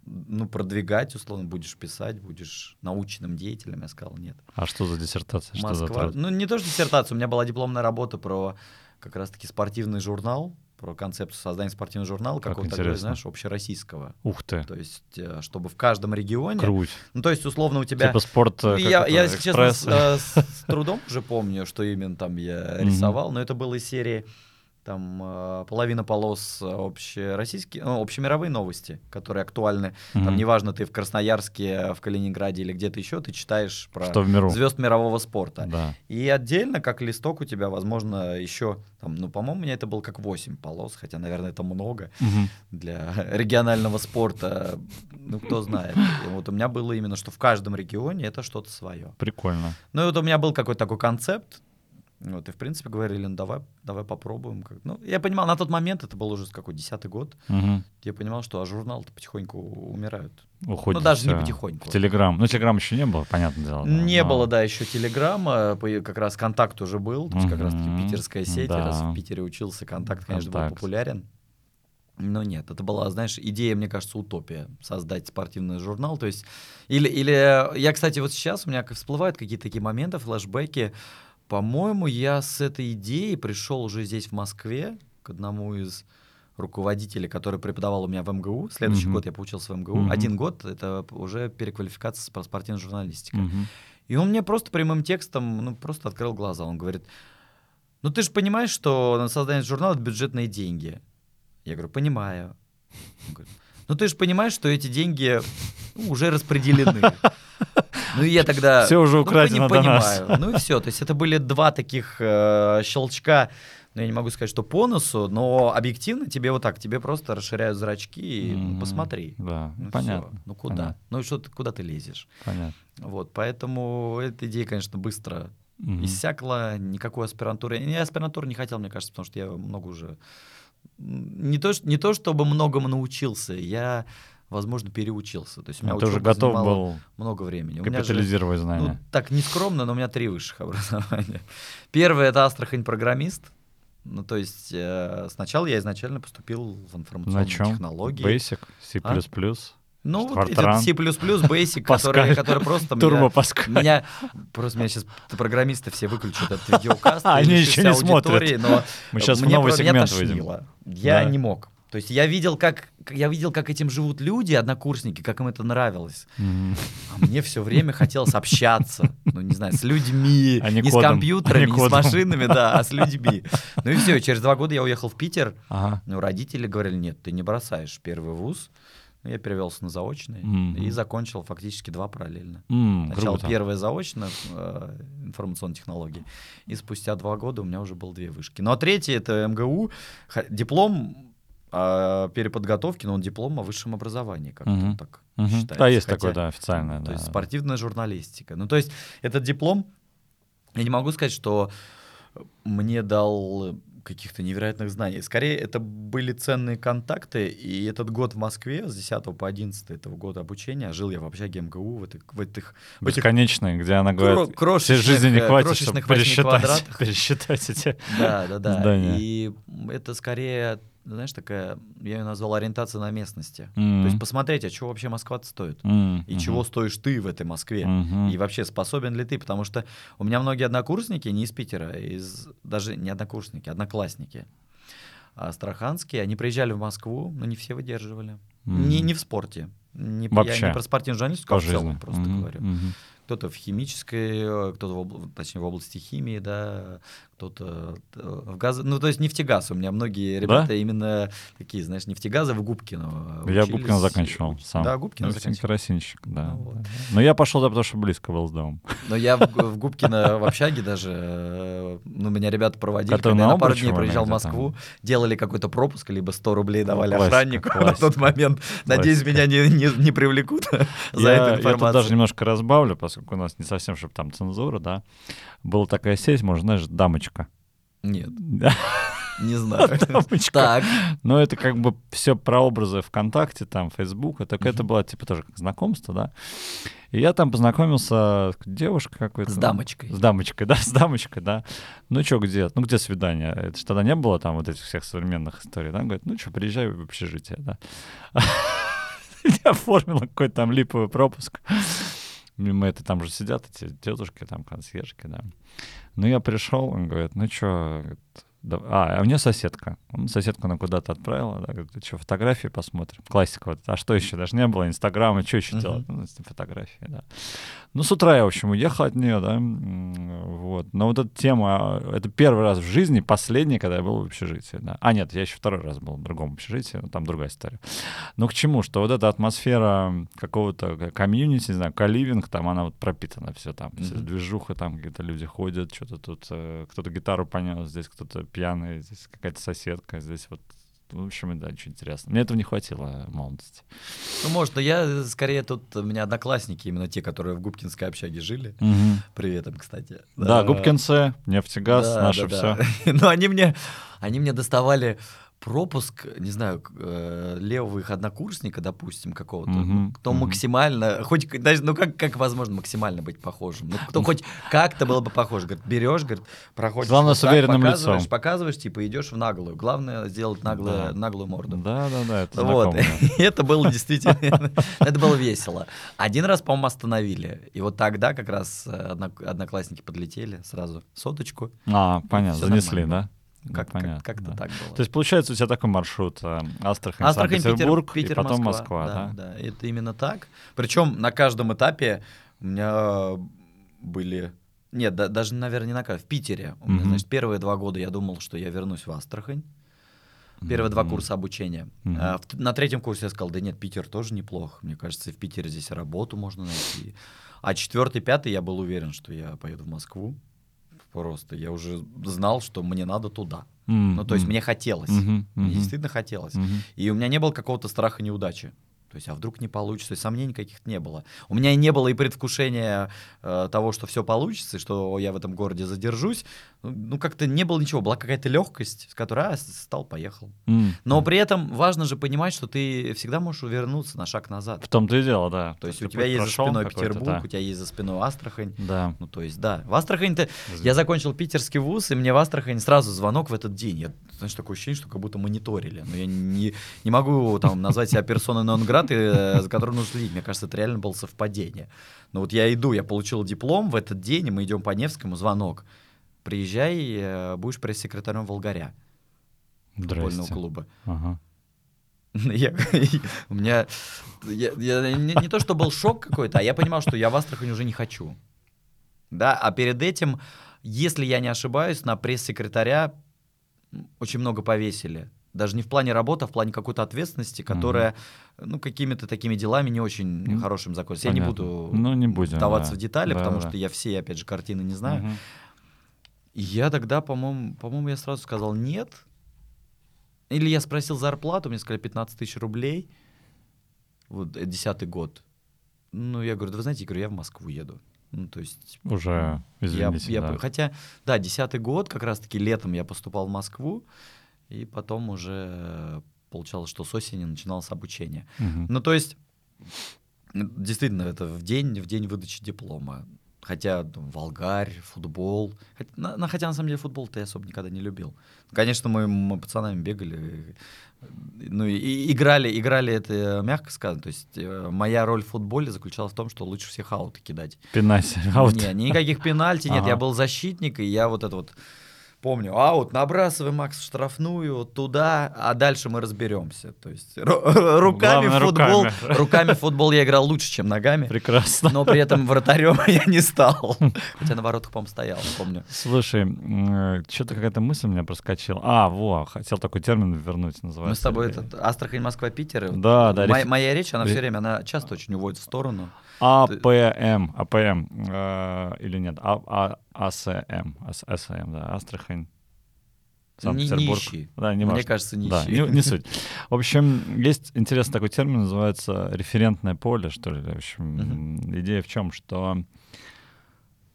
ну, продвигать, условно, будешь писать, будешь научным деятелем. Я сказал, нет. А что за диссертация? Что за Москва. труд? Ну, не то, что диссертация, у меня была дипломная работа про как раз-таки спортивный журнал, про концепцию создания спортивного журнала, Как какого-то, интересно. знаешь, общероссийского. Ух ты, То есть, э, чтобы в каждом регионе... круть. Ну, то есть, условно, у тебя... Типа спорт, э, я, я, если честно, с, э, с- с трудом уже помню, что именно там я рисовал, но это было из серии там э, половина полос э, общероссийские, ну, общемировые новости, которые актуальны. Там Мгм. неважно, ты в Красноярске, в Калининграде или где-то еще, ты читаешь про Что в миру. звезд мирового спорта. Да. И отдельно, как листок у тебя, возможно, еще, там, ну, по-моему, у меня это было как 8 полос, хотя, наверное, это много Мгм. для регионального спорта, ну, кто знает. И вот у меня было именно, что в каждом регионе это что-то свое. Прикольно. Ну, и вот у меня был какой-то такой концепт, вот, и, в принципе, говорили, ну, давай, давай попробуем. Как... Ну, я понимал, на тот момент, это был уже какой, десятый год, Мгм. я понимал, что а журналы-то потихоньку умирают. Уходит ну, даже не потихоньку. В Телеграм. Ну, Телеграм еще не было, понятное дело. да, Не но- было, да, еще телеграмма, по- как раз контакт уже был, то есть как раз таки Мгм. питерская сеть, Да. раз в Питере учился, контакт, конечно, был Контакт. популярен. Но нет, это была, знаешь, идея, мне кажется, утопия, создать спортивный журнал, то есть, или, или, я, кстати, вот сейчас у меня всплывают какие-то такие моменты, флешбеки, по-моему, я с этой идеей пришел уже здесь, в Москве, к одному из руководителей, который преподавал у меня в МГУ. Следующий Мгм. год я поучился в МГУ. Мгм. Один год — это уже переквалификация с спортивной журналистикой. Мгм. И он мне просто прямым текстом, ну, просто открыл глаза. Он говорит, ну, ты же понимаешь, что на создание журнала это бюджетные деньги. Я говорю, понимаю. Он говорит, ну, ты же понимаешь, что эти деньги ну, уже распределены. Ну, и я тогда... Всё уже ну, украдено пони- до нас. Ну, и все. То есть это были два таких э, щелчка ну, я не могу сказать, что по носу, но объективно тебе вот так, тебе просто расширяют зрачки и ну, посмотри. Да, Ну, понятно. Ну куда? понятно. Ну что ты, куда ты лезешь? Понятно. Вот, поэтому эта идея, конечно, быстро Мгм. иссякла, никакой аспирантуры. Я аспирантуру не хотел, мне кажется, потому что я много уже... Не то, не то чтобы многому научился, я, возможно, переучился. То есть у меня Ну, Ты уже готов был много времени. Меня же- капитализировать ну, знания. так не скромно, но у меня три высших образования. Первое это Астрахань программист. Ну, то есть э, сначала я изначально поступил в На информационные чем? технологии. Basic, C++, А? Ну, вот этот Fortran? C++, Basic, который, который просто Турбо меня, меня... Просто меня сейчас программисты все выключат этот видеокаст. А, и они еще не смотрят. Но Мы сейчас в мне новый про- меня сегмент выйдем. Я Да. не мог. То есть я видел, как я видел, как этим живут люди, однокурсники, как им это нравилось. Мгм. А мне все время хотелось общаться, ну, не знаю, с людьми, А не не с кодом, компьютерами, а не не с машинами, да, а с людьми. Ну и все, через два года я уехал в Питер. Ага. Ну, родители говорили, нет, ты не бросаешь первый вуз. Я перевелся на заочный Мгм. и закончил фактически два параллельно. М, Сначала круто. первое заочно, э, информационные технологии, и спустя два года у меня уже было две вышки. Ну а третье это МГУ, диплом о переподготовке, но он диплом о высшем образовании, как он так Мгм. считается. Да, есть Хотя- такое, да, официальное. то да. есть спортивная журналистика. Ну, то есть этот диплом, я не могу сказать, что мне дал каких-то невероятных знаний. Скорее, это были ценные контакты, и этот год в Москве с 10 по 11 этого года обучения, жил я в общаге МГУ, в этих, в этих, в этих Бесконечный, где она кро- говорит, всей крошечных, жизни не э, хватит, чтобы пересчитать, пересчитать эти Да, да, да. здания. И это скорее, знаешь, такая, я ее назвал ориентация на местности. М. То есть посмотреть, а чего вообще Москва стоит? М, И чего стоишь ты в этой Москве? Мгм. И вообще способен ли ты? Потому что у меня многие однокурсники не из Питера, а из даже не однокурсники, одноклассники. Астраханские, они приезжали в Москву, но не все выдерживали. Мгм. Не, не в спорте. Не, Я Вообще. не про спортивную журналистику, а в целом просто Мгм, говорю. мгм. Кто-то в химической, кто-то, в обл- точнее, в области химии, да, кто-то э, в газ... Ну, то есть нефтегаз. У меня многие ребята именно такие, знаешь, нефтегазы в Губкино Я учились. Губкина заканчивал сам. Да, Губкино Ну. Керосинщик, да. Ну вот. да. Но я пошел туда, потому что близко был с домом. Но я в, в Губкино в общаге даже, э, ну, меня ребята проводили, Который когда я на на пару дней приезжал в где там? Москву, делали какой-то пропуск, либо 100 рублей давали классика, охраннику на классика. тот момент. Надеюсь, Классика. меня не, не, не привлекут за я, эту я тут информацию. даже немножко разбавлю, поскольку у нас не совсем, чтобы там цензура, да. Была такая сеть, можно, знаешь, дамочка. Нет, Да, не знаю. дамочка. Так, Но это как бы все про образы ВКонтакте, там, Фейсбука, только это было типа тоже как знакомство, да. И я там познакомился с девушкой какой-то. С ну, дамочкой. С дамочкой, да, с дамочкой, да. Ну что, где? Ну где свидание? Это ж тогда не было там вот этих всех современных историй, да. Говорит, ну что, приезжай в общежитие, да. Я оформила какой-то там липовый пропуск. Мимо это там же сидят эти тетушки, там консьержки, да. Ну я пришел, он говорит, ну что, а, а у нее соседка. Соседку она куда-то отправила, да, говорит, что, фотографии посмотрим. Классика вот. А что еще? Даже не было Инстаграма, что еще Мгм. делать? Ну, фотографии, да. Ну, с утра я, в общем, уехал от нее, да, вот. Но вот эта тема, это первый раз в жизни, последний, когда я был в общежитии, да. А, нет, я еще второй раз был в другом общежитии, но там другая история. Но к чему? Что вот эта атмосфера какого-то комьюнити, не знаю, каливинг, там она вот пропитана все там, все Мгм. движуха, там какие-то люди ходят, что-то тут, э, кто-то гитару понес, здесь кто-то пьяный, здесь какая-то соседка, здесь вот в общем, да, очень интересно. Мне этого не хватило молодости. ну, может, но я э, скорее тут, у меня одноклассники, именно те, которые в Губкинской общаге жили. Привет им, кстати. Да, Губкинцы, нефтегаз, Да, наше да, все. да. Но они мне, они мне доставали пропуск, не знаю, э, левого их однокурсника, допустим, какого-то, Мгм, ну, кто мгм. максимально, хоть, даже, ну как, как возможно максимально быть похожим? Ну, кто хоть как-то было бы похож. Говорит, берешь, говорит, проходишь. Главное, вот с так, уверенным показываешь, лицом. Показываешь, типа, идешь в наглую. Главное сделать наглую, Да. наглую морду. Да, да, да, это Вот. это было действительно, это было весело. Один раз, по-моему, остановили. И вот тогда как раз э, однок- одноклассники подлетели сразу соточку. А, понятно, занесли, да? Как, как, понятно, как-то да. так было. То есть, получается, у тебя такой маршрут э, Астрахань, Астрахань, Питер, Санкт-Петербург, Питер, и потом Москва. Москва, да? да? это именно так. Причем на каждом этапе у меня были... Нет, да- даже, наверное, не на каждом. В Питере. У меня, Мгм. значит, первые два года я думал, что я вернусь в Астрахань. Первые два Мгм. курса обучения. Мгм. А в- на третьем курсе я сказал, да нет, Питер тоже неплох. Мне кажется, в Питере здесь работу можно найти. А четвертый, пятый я был уверен, что я поеду в Москву. Просто я уже знал, что мне надо туда. М, Ну, то есть мне хотелось. Мгм, Мне мгм, действительно хотелось. мгм. И у меня не было какого-то страха неудачи. То есть, а вдруг не получится? То есть сомнений каких-то не было. У меня и не было и предвкушения э, того, что все получится, и что я в этом городе задержусь. Ну, как-то не было ничего. Была какая-то легкость, с которой а, стал, поехал. М, Но м. при этом важно же понимать, что ты всегда можешь вернуться на шаг назад. В том-то и дело, да. То есть Ты у тебя есть за спиной Петербург, да. у тебя есть за спиной Астрахань. Да. Ну, то есть, да. В Астрахань-то... Я закончил питерский вуз, и мне в Астрахань сразу звонок в этот день. Я, знаешь, такое ощущение, что как будто мониторили. Но я не, не могу там назвать себя персоной нон граты, за которой нужно следить. Мне кажется, это реально было совпадение. Но вот я иду, я получил диплом в этот день, и мы идем по Невскому, звонок. Приезжай, э, будешь пресс-секретарем Волгаря, футбольного клуба. Ага. Я- у меня я- я не, не то, что был шок какой-то, а я понимал, что я в Астрахань уже не хочу. Да, а перед этим, если я не ошибаюсь, на пресс-секретаря очень много повесили. Даже не в плане работы, а в плане какой-то ответственности, которая, ну, какими-то такими делами не очень М, хорошим закончится. Я не буду Ну, не будем, вдаваться да. в детали, Да, потому да. что я все, опять же, картины не знаю. Мгм. И я тогда, по-моему, по-моему, я сразу сказал нет. Или я спросил зарплату, мне сказали 15 тысяч рублей. Вот, э, десятый год. Ну, я говорю, да вы знаете, я говорю, я в Москву еду. Ну, то есть... Уже, я- извините, я да. по- Хотя, да, десятый год, как раз-таки летом я поступал в Москву, и потом уже э, получалось, что с осени начиналось обучение. Мгм. Ну, то есть, действительно, это в день, в день выдачи диплома. Хотя там, Волгарь, футбол. Хотя на, на- хотя, на самом деле, футбол-то я особо никогда не любил. Конечно, мы, мы пацанами бегали, э, ну и, и играли, играли это э, мягко сказано. То есть э, моя роль в футболе заключалась в том, что лучше всех ауты кидать. Пенальти. Аут. Не, никаких пенальти нет. Ага. Я был защитник, и я вот это вот помню. Аут, набрасываем Макс в штрафную, туда, а дальше мы разберемся. То есть ру- руками Главное, футбол, руками. руками футбол я играл лучше, чем ногами. Прекрасно. Но при этом вратарем я не стал. Хотя на воротах, по-моему, стоял, помню. Слушай, что-то какая-то мысль у меня проскочила. А, во, хотел такой термин вернуть, называется. Мы с тобой этот Астрахань, Москва, Питер. Да, да, Моя, реф- моя речь, она все время, она часто очень уводит в сторону. АПМ, АПМ, э, или нет, А- А- АСМ, Ас- АСМ, да, Астрахань, Санкт-Петербург. ищи. Да, не Мне важно. кажется, не Да, не, не суть. В общем, есть интересный такой термин, называется референтное поле, что ли. В общем, идея в чем, что...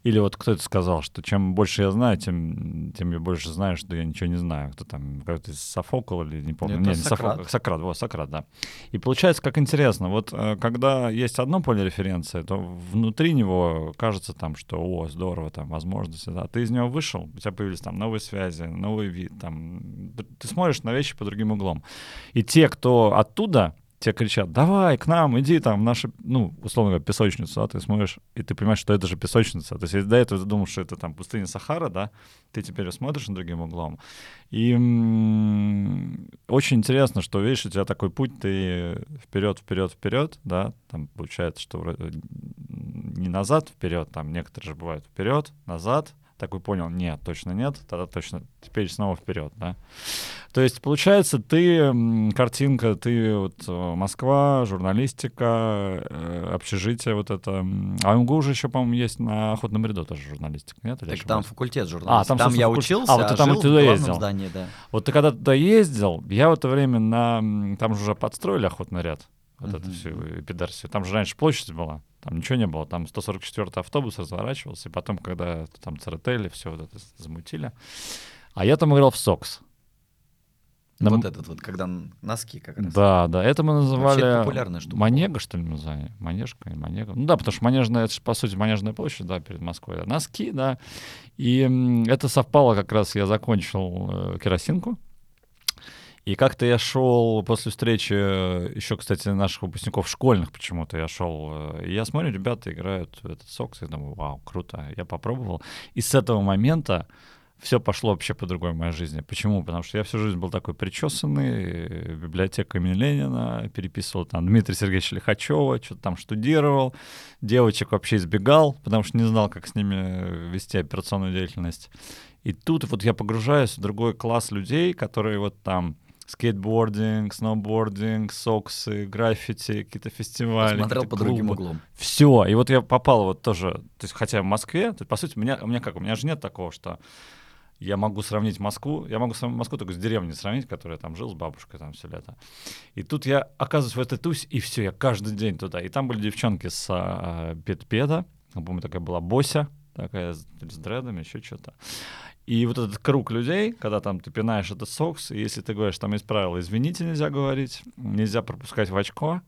Или вот кто-то сказал, что чем больше я знаю, тем, тем я больше знаю, что я ничего не знаю. Кто там, какой-то Софокл или не помню. Это Не, не Сократ. Софокл, Сократ, вот, Сократ, да. И получается, как интересно, вот э, когда есть одно поле референции, то внутри него кажется там, что, о, здорово, там, возможности, да. Ты из него вышел, у тебя появились там новые связи, новый вид, там, ты смотришь на вещи по другим углом. И те, кто оттуда, те кричат, давай к нам, иди там, в нашу, ну, условно говоря, песочницу, а ты смотришь, и ты понимаешь, что это же песочница. То есть если до этого ты думал, что это там пустыня Сахара, да, ты теперь смотришь на другим углом. И м, очень интересно, что, видишь, у тебя такой путь, ты вперед, вперед, вперед, да, там получается, что не назад, вперед, там некоторые же бывают вперед, назад, такой понял, нет, точно нет, тогда точно, теперь снова вперед, да. То есть, получается, ты, картинка, ты вот э, Москва, журналистика, э, общежитие вот это. А МГУ уже еще, по-моему, есть на Охотном ряду тоже журналистика, нет? Или Так там факультет журналистики. там, там собственно, я факультет. учился, А, вот ты там жил туда ездил. здании, да. Вот ты когда туда ездил, я в это время на... Там же уже подстроили охотный ряд. Вот эту Мгм. всю эпидарсию. Там же раньше площадь была. Там ничего не было. Там 144-й автобус разворачивался. И потом, когда там церетели, все вот это замутили. А я там играл в СОКС. На Вот этот вот, когда носки как раз. Да, да, это мы называли это популярная штука Манега, что ли, назвали? Манежка и Манега. Ну да, потому что Манежная, это же, по сути, Манежная площадь, да, перед Москвой. да. Носки, да. И это совпало как раз, я закончил э, керосинку. И как-то я шел после встречи, э, еще, кстати, наших выпускников школьных почему-то я шел, э, и я смотрю, ребята играют этот сокс, и думаю, вау, круто, я попробовал. И с этого момента все пошло вообще по-другому в моей жизни. Почему? Потому что я всю жизнь был такой причесанный, э, библиотека имени Ленина, переписывал там Дмитрия Сергеевича Лихачева, что-то там штудировал, девочек вообще избегал, потому что не знал, как с ними вести операционную деятельность. И тут вот я погружаюсь в другой класс людей, которые вот там скейтбординг, сноубординг, соксы, граффити, какие-то фестивали. Смотрел какие-то по другим клубы. углом. Все. И вот я попал вот тоже, то есть хотя в Москве, то есть, по сути, у меня, у меня как, у меня же нет такого, что я могу сравнить Москву, я могу Москву только с деревней сравнить, которая там жил с бабушкой там все лето. И тут я оказываюсь в этой тусе, и все, я каждый день туда. И там были девчонки с а, Петпеда, по-моему, такая была Бося, такая с, с дредами, еще что-то. И вот этот круг людей, когда там ты пинаешь этот сокс, и если ты говоришь, там есть правило, извините, нельзя говорить, нельзя пропускать в очко,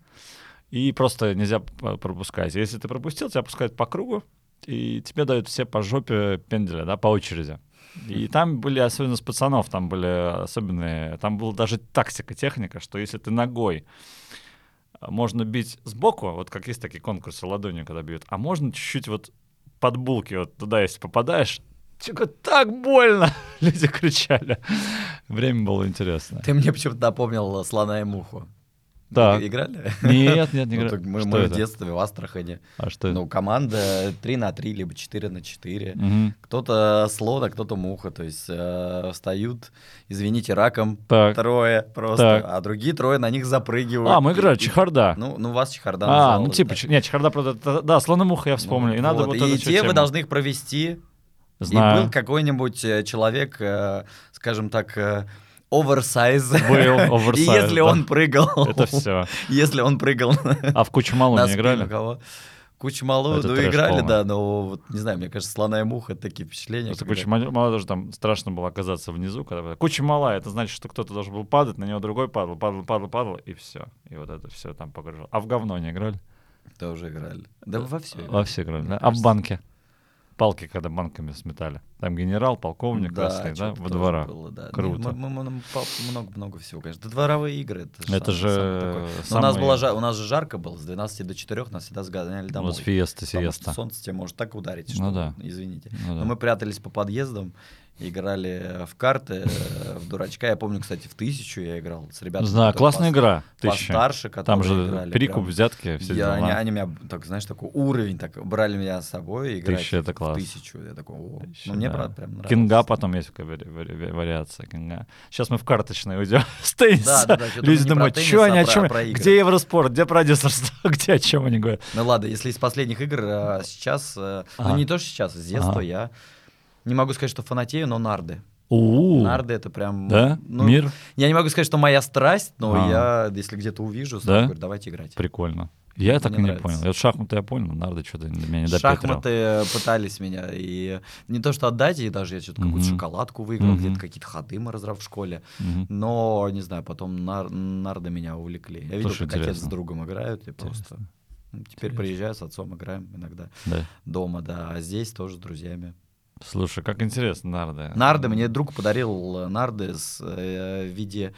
и просто нельзя пропускать. Если ты пропустил, тебя пускают по кругу, и тебе дают все по жопе пенделя, да, по очереди. И там были, особенно с пацанов, там были особенные, там была даже тактика, техника, что если ты ногой можно бить сбоку, вот как есть такие конкурсы ладонью, когда бьют, а можно чуть-чуть вот под булки вот туда, если попадаешь, Типа, так больно! Люди кричали. Время было интересно. Ты мне почему-то напомнил слона и муху. Да. Играли? Нет, нет, не Ну, играли. так мы Что мы в детстве в Астрахани. А что это? Ну, команда 3 на 3, либо 4 на 4. Мгм. Кто-то слон, а кто-то муха. То есть э, встают, извините, раком Так. трое просто, Так. а другие трое на них запрыгивают. А, мы играли И- чехарда. Ну, ну, у вас чехарда а, называлась, ну типа, да. нет, чехарда, правда, да, слономуха я вспомнил. и надо Вот, вот и те вы должны их провести. И Знаю. был какой-нибудь э, человек, э, скажем так, э, оверсайз. Был оверсайз, И если да. он прыгал... Это все. Если он прыгал А в кучу малу не играли? кого? Кучу малу, Это ну, играли, полный. да, но вот, не знаю, мне кажется, слона и муха это такие впечатления. Просто когда- куча мала, даже там страшно было оказаться внизу. Когда... Куча мала, это значит, что кто-то должен был падать, на него другой падал, падал, падал, падал, и все. И вот это все там погружало. А в говно не играли? Тоже играли. Да во все. Во все играли, да? А в банке? Палки, когда банками сметали. Там генерал, полковник красный, да, во тоже двора. было, да. Круто. Мы- мы- мы Много-много всего, конечно. Да дворовые игры. Это, Это самое- же самое. Но у нас, самые- была, жа- у нас же жарко было, с 12 до 4 нас всегда сгоняли домой. Вот фиеста, Потому что сиеста. солнце тебе может так ударить, что, Ну да. извините. Ну да. Но мы прятались по подъездам, играли в карты, э, в дурачка. Я помню, кстати, в тысячу я играл с ребятами. Знаю, классная игра. Тысяча. Постарше, Там же играли. перекуп, прям. взятки, все Я- они, дела. они меня, так, знаешь, такой уровень, так, брали меня с собой играть Тысяча — это класс. тысячу. Я такой, о. Тысяча, ну, мне, да. правда, прям нравилось. Кинга потом есть такая вари- вари- вариация кинга. Сейчас мы в карточной уйдем с тенниса. Да, да, да, Люди думают, что а они, о чем, про игры». где Евроспорт, где продюсерство, где о чем они говорят. Ну ладно, если из последних игр а, сейчас, э, ну не то, что сейчас, с детства я не могу сказать, что фанатею, но нарды. У, Нарды это прям... да? ну, Мир? Я не могу сказать, что моя страсть, но А. я, если где-то увижу, Да? говорю, давайте играть. Прикольно. Я так и Мне не нравится. понял. Вот шахматы я понял, нарды что-то меня не допетрил. Шахматы пытались меня, и не то, что отдать, и даже я что-то какую-то Мгм. шоколадку выиграл, Мгм. где-то какие-то ходы мы разрав в школе, Мгм. но, не знаю, потом нар- нарды меня увлекли. Я видел, Слушай, как отец с другом играют, и просто... Интересно. Теперь Интересно. приезжаю с отцом, играем иногда Да. дома, да, а здесь тоже с друзьями. Слушай, как интересно, нарды. Нарды, мне друг подарил э, нарды с, э, в виде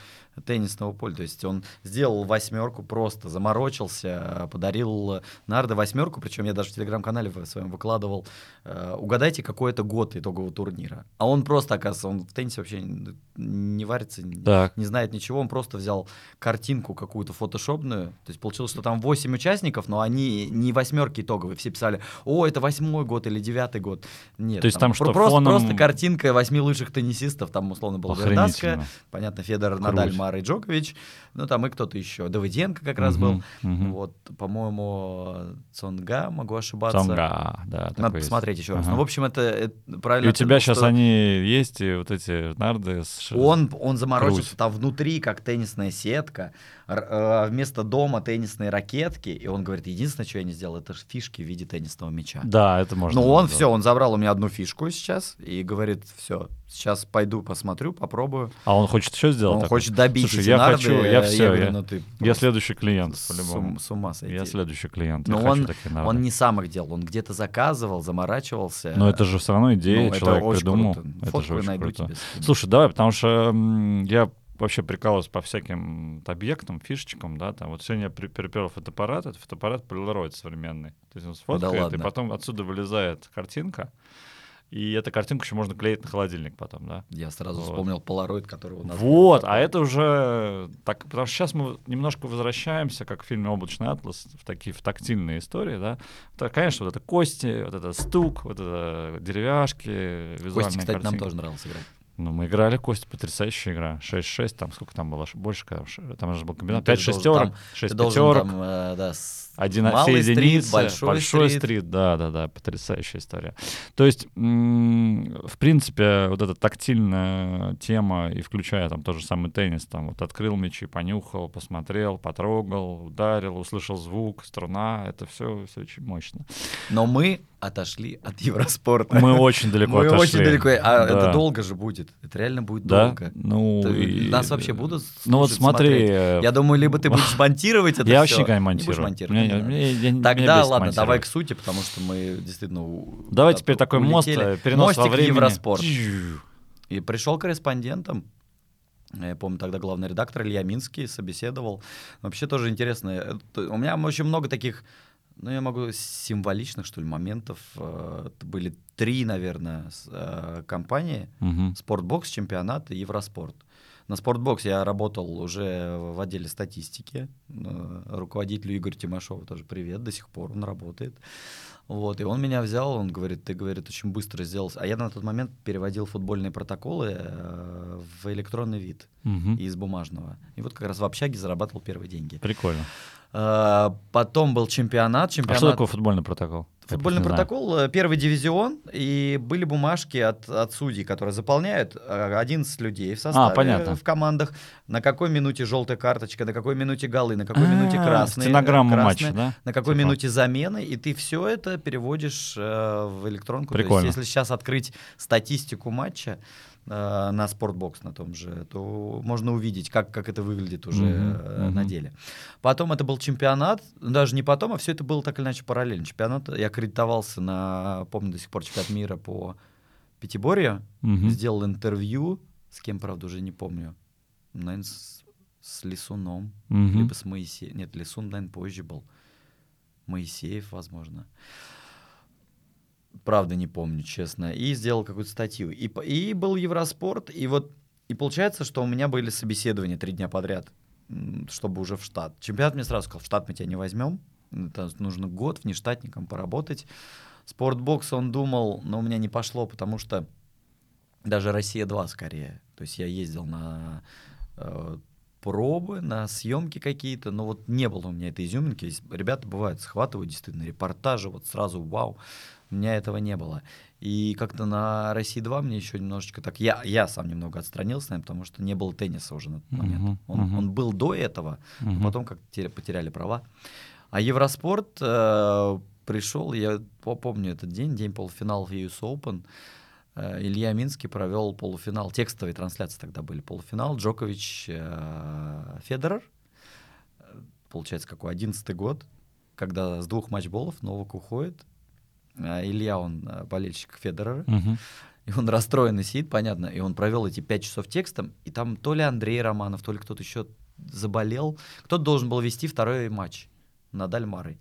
теннисного поля. То есть он сделал восьмерку, просто заморочился, э, подарил нарды восьмерку, причем я даже в телеграм-канале в своем выкладывал. Э, угадайте, какой это год итогового турнира. А он просто, оказывается, он в теннисе вообще не, не варится, не- Так. не знает ничего, он просто взял картинку какую-то фотошопную, то есть получилось, что там 8 участников, но они не восьмерки итоговые, все писали, о, это восьмой год или девятый год. Нет, То есть там что, про- просто, фоном- просто картинка восьми лучших теннисистов, там условно была Охренительно. понятно, Федор, Круть. Надаль, Мара и Джокович, ну там и кто-то еще, Давыденко как раз был, Мгм, мгм. вот, по-моему, Цонга, могу ошибаться. Цонга, да. Надо есть. Посмотреть еще раз. Ага. Ну, в общем, это, это И правильно. у тебя сейчас что- они есть, и вот эти нарды с... Он, он заморочился Круть. там внутри, как теннисная сетка, э, вместо дома теннисные ракетки, и он говорит, единственное, что я не сделал, это фишки в виде теннисного мяча. Да, это можно. Ну, он сделать. все, он забрал у меня одну фишку сейчас и говорит, все, сейчас пойду посмотрю, попробую. А он хочет еще сделать? он такое? хочет добить Слушай, я нарды, хочу, я все, говорю, я, ну ты я следующий клиент, с, по-любому. ум- с ума сойти. Я следующий клиент. Но я хочу он, он не сам их делал, он где-то заказывал, заморачивался. Но это же все равно идея, Ну, это человек очень придумал. круто. Это Фотку же очень круто. Слушай, давай, потому что я вообще прикалываюсь по всяким объектам, фишечкам, да, там вот сегодня я припер фотоаппарат, это фотоаппарат Polaroid современный. То есть он сфоткает, и ладно. потом отсюда вылезает картинка, и эту картинку еще можно клеить на холодильник потом, да. Я сразу Вот. вспомнил Polaroid, который у нас... Вот, а это уже так, потому что сейчас мы немножко возвращаемся, как в фильме «Облачный атлас», в такие в тактильные истории, да. Так, конечно, вот это кости, вот это стук, вот это деревяшки, визуальные Костя, кстати, нам картинки. тоже нравилось играть. Ну, мы играли, Костя, потрясающая игра. 6-6, там сколько там было? Больше, когда там же был комбинат. Ну, ты 5 должен шестерок, там- 6 Ты должен пятерок, там, э, да, один малый все стрит, единицы, большой, стрит. стрит. да, да, да, потрясающая история. То есть, в принципе, вот эта тактильная тема, и включая там тот же самый теннис, там вот открыл мячи, понюхал, посмотрел, потрогал, ударил, услышал звук, струна, это все, все очень мощно. Но мы отошли от Евроспорта. Мы очень далеко Мы отошли. очень далеко. А Да. это долго же будет. Это реально будет Да? долго. Ну, Ты- и- Нас вообще будут Ну вот слушать, смотри, смотреть? э, Я думаю, либо ты будешь монтировать это я вообще никогда не монтирую. монтировать, Мне- да. мне- я- меня Тогда ладно, давай к сути, потому что мы действительно... Давай да, теперь такой мост, э, перенос Мостик во времени. Евроспорт. И пришел корреспондентом. Я помню, тогда главный редактор Илья Минский собеседовал. Вообще тоже интересно. Это- У меня очень много таких, ну, я могу, символичных, что ли, моментов. Э, Это были три, наверное, э, компании. Мгм. Спортбокс, чемпионат и Евроспорт. На Спортбокс я работал уже в отделе статистики. Э, Руководителю Игорь Тимошову тоже привет, до сих пор он работает. Вот, и он меня взял, он говорит, ты, говорит, очень быстро сделал. А я на тот момент переводил футбольные протоколы в электронный вид Мгм. из бумажного. И вот как раз в общаге зарабатывал первые деньги. Прикольно. Э, Потом был чемпионат. А чемпионат что такое футбольный протокол? Футбольный просто не знаю. протокол, э, первый дивизион, и были бумажки от, от судей, которые заполняют э, 11 людей в составе, А, понятно. в командах, на какой минуте желтая карточка, на какой минуте голы, на какой минуте А, красные, Стенограмма красные, матча, да? на какой Типа. минуте замены, и ты все это переводишь э, в электронку. Прикольно. То есть, если сейчас открыть статистику матча э, на Спортбокс на том же, то можно увидеть, как, как это выглядит уже Мгм, э, на деле. Потом это был чемпионат, даже не потом, а все это было так или иначе параллельно. Чемпионат, я аккредитовался на, помню до сих пор, чемпионат мира по пятиборью, Мгм. сделал интервью, с кем, правда, уже не помню, наверное, с, с Лисуном, Мгм. либо с Моисеем. Нет, Лисун, наверное, позже был. Моисеев, возможно. Правда, не помню, честно. И сделал какую-то статью. И, и был Евроспорт, и вот и получается, что у меня были собеседования три дня подряд, чтобы уже в штат. Чемпионат мне сразу сказал, в штат мы тебя не возьмем. Это нужно год внештатником поработать. Спортбокс он думал, но у меня не пошло, потому что даже Россия-2 скорее. То есть я ездил на э, пробы, на съемки какие-то, но вот не было у меня этой изюминки. Ребята бывают, схватывают действительно репортажи, вот сразу вау. У меня этого не было. И как-то на России-2 мне еще немножечко так... Я, я сам немного отстранился, наверное, потому что не было тенниса уже на тот момент. Мгм, Он, мгм. он был до этого, но Мгм. потом как-то теря- потеряли права. А Евроспорт э, пришел, я по- помню этот день, день полуфиналов US Open. Э, Илья Минский провел полуфинал, текстовые трансляции тогда были, полуфинал, Джокович, э, Федерер, Э, получается, какой, одиннадцатый год, когда с двух матчболов Новак уходит, А Илья, он э, болельщик Федерера, Мгм. и он расстроенный сидит, понятно, и он провел эти пять часов текстом, и там то ли Андрей Романов, то ли кто-то еще заболел, кто-то должен был вести второй матч Надаль Марой.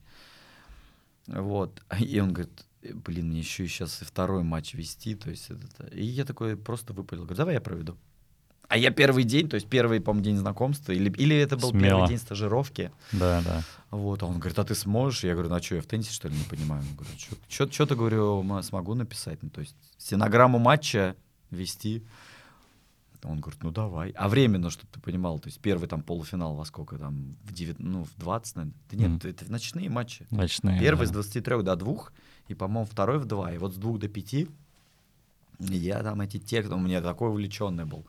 Вот, и он говорит, «Э, блин, мне еще и сейчас и второй матч вести, то есть это... И я такой просто выпалил, говорю, давай я проведу. А я первый день, то есть первый, по-моему, день знакомства, или, или это был Смело. первый день стажировки, Да, да. вот, а он говорит, а ты сможешь? Я говорю, ну а что, я в теннисе, что ли, не понимаю? Он говорит, что-то, говорю, смогу написать. Ну, то есть стенограмму матча вести. Он говорит, ну давай. А временно, чтобы ты понимал, то есть первый там полуфинал во сколько там, в 9, ну, в 20, наверное. Да нет, Мгм. это ночные матчи. Ночные. Первый с да. 23 до 2, и, по-моему, второй в 2. И вот с 2 до 5 я там эти тексты, у меня такой увлеченный был.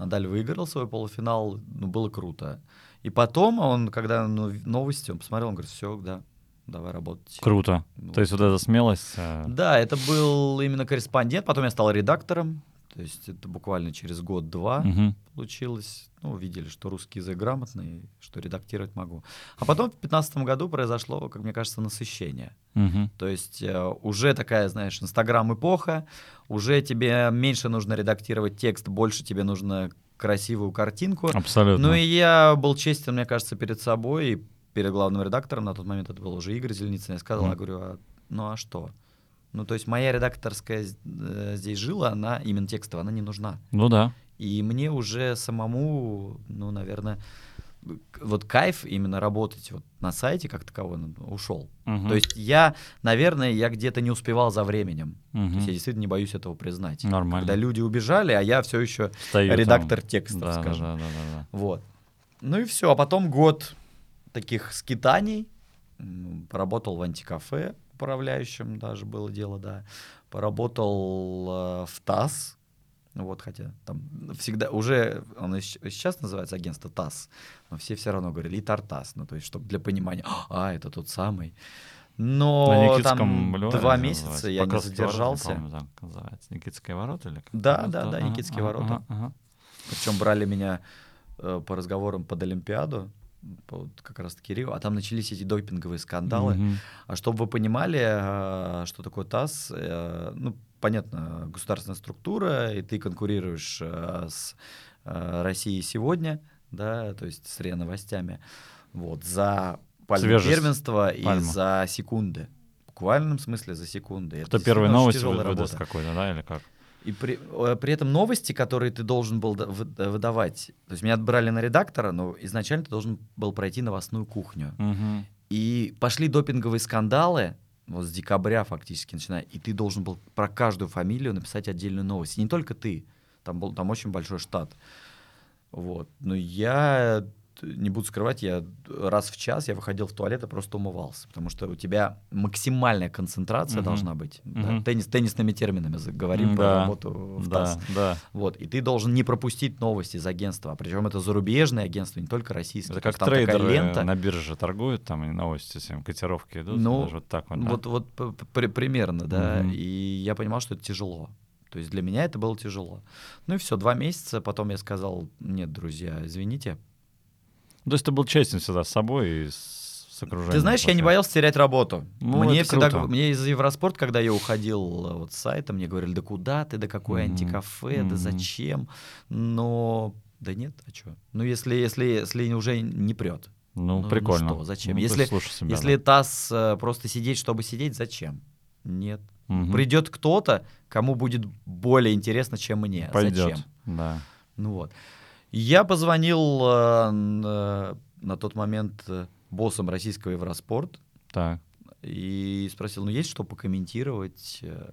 Надаль выиграл свой полуфинал, ну, было круто. И потом он, когда ну, новости, он посмотрел, он говорит, все, да, давай работать. Круто. Ну, То есть вот эта смелость. э, Да, это был именно корреспондент, потом я стал редактором, то есть это буквально через год-два мгм. получилось. Ну, увидели, что русский язык грамотный, что редактировать могу. А потом в 2015 году произошло, как мне кажется, насыщение. Мгм. То есть э, уже такая, знаешь, Инстаграм-эпоха, уже тебе меньше нужно редактировать текст, больше тебе нужно красивую картинку. Абсолютно. Ну и я был честен, мне кажется, перед собой и перед главным редактором, на тот момент это был уже Игорь Зеленицын, я сказал, Мгм. я говорю, а, ну а что? Ну то есть моя редакторская э, здесь жила, она именно текстовая, она не нужна. Ну да. И мне уже самому, ну, наверное, вот кайф именно работать вот на сайте как таковой ушел. Мгм. То есть я, наверное, я где-то не успевал за временем. То Мгм. есть я действительно не боюсь этого признать. Нормально. Когда люди убежали, а я все еще Стою там. редактор текстов, Да, скажем. да, да, да, да. Вот. Ну и все. А потом год таких скитаний. Поработал в антикафе управляющим, даже было дело, да. Поработал э, в ТАСС. Вот, хотя там всегда уже, он сейчас называется агентство ТАСС, но все все равно говорили и Тартас, ну то есть, чтобы для понимания, а, это тот самый. Но там два месяца называется. я не задержался. так называется. Никитские ворота или как? Да, да, да, ага, Никитские ага, ворота. ага, ага. Причем брали меня э, по разговорам под Олимпиаду, вот как раз таки Рио, а там начались эти допинговые скандалы. Мгм. А чтобы вы понимали, э, что такое ТАСС, э, ну, понятно, государственная структура, и ты конкурируешь э, с э, Россией сегодня, да, то есть с РИА Новостями, вот, за пальму первенства и Пальму. за секунды. В буквальном смысле за секунды. Это Кто первые действительно очень новости выдаст какой-то, да, или как? И при, при этом новости, которые ты должен был да- вы- выдавать, то есть меня отбрали на редактора, но изначально ты должен был пройти новостную кухню. Мгм. И пошли допинговые скандалы, вот с декабря фактически начиная, и ты должен был про каждую фамилию написать отдельную новость. И не только ты, там был там очень большой штат. Вот. Но я не буду скрывать, я раз в час я выходил в туалет и просто умывался, потому что у тебя максимальная концентрация Мгм. должна быть. Да, Мгм. теннис, теннисными терминами говорим М, про да, работу в Да, ТАСС. да. Вот, и ты должен не пропустить новости из агентства, причем это зарубежные агентства, не только российские. Это как там трейдеры лента. на бирже торгуют, там и новости всем, котировки идут, Ну, даже вот так вот, да? Вот, вот при- примерно, да. Мгм. И я понимал, что это тяжело. То есть для меня это было тяжело. Ну и все, два месяца. Потом я сказал, нет, друзья, извините. То есть ты был честен всегда с собой и с, окружением. Ты знаешь, я не боялся терять работу. Ну, мне всегда, круто. мне из Евроспорт, когда я уходил э, вот с сайта, мне говорили, да куда ты, да какое Мгм. антикафе, Мгм. да зачем? Но да нет, а что? Ну если, если, если уже не прет. Ну, ну прикольно. что, зачем? Ну, Если- себя, Если да. ТАСС э, просто сидеть, чтобы сидеть, зачем? Нет. Мгм. Придет кто-то, кому будет более интересно, чем мне. Пойдет, Зачем? да. Ну вот. Я позвонил э, н- на тот момент э, боссом российского Евроспорт Так. и спросил, ну есть что покомментировать? Э,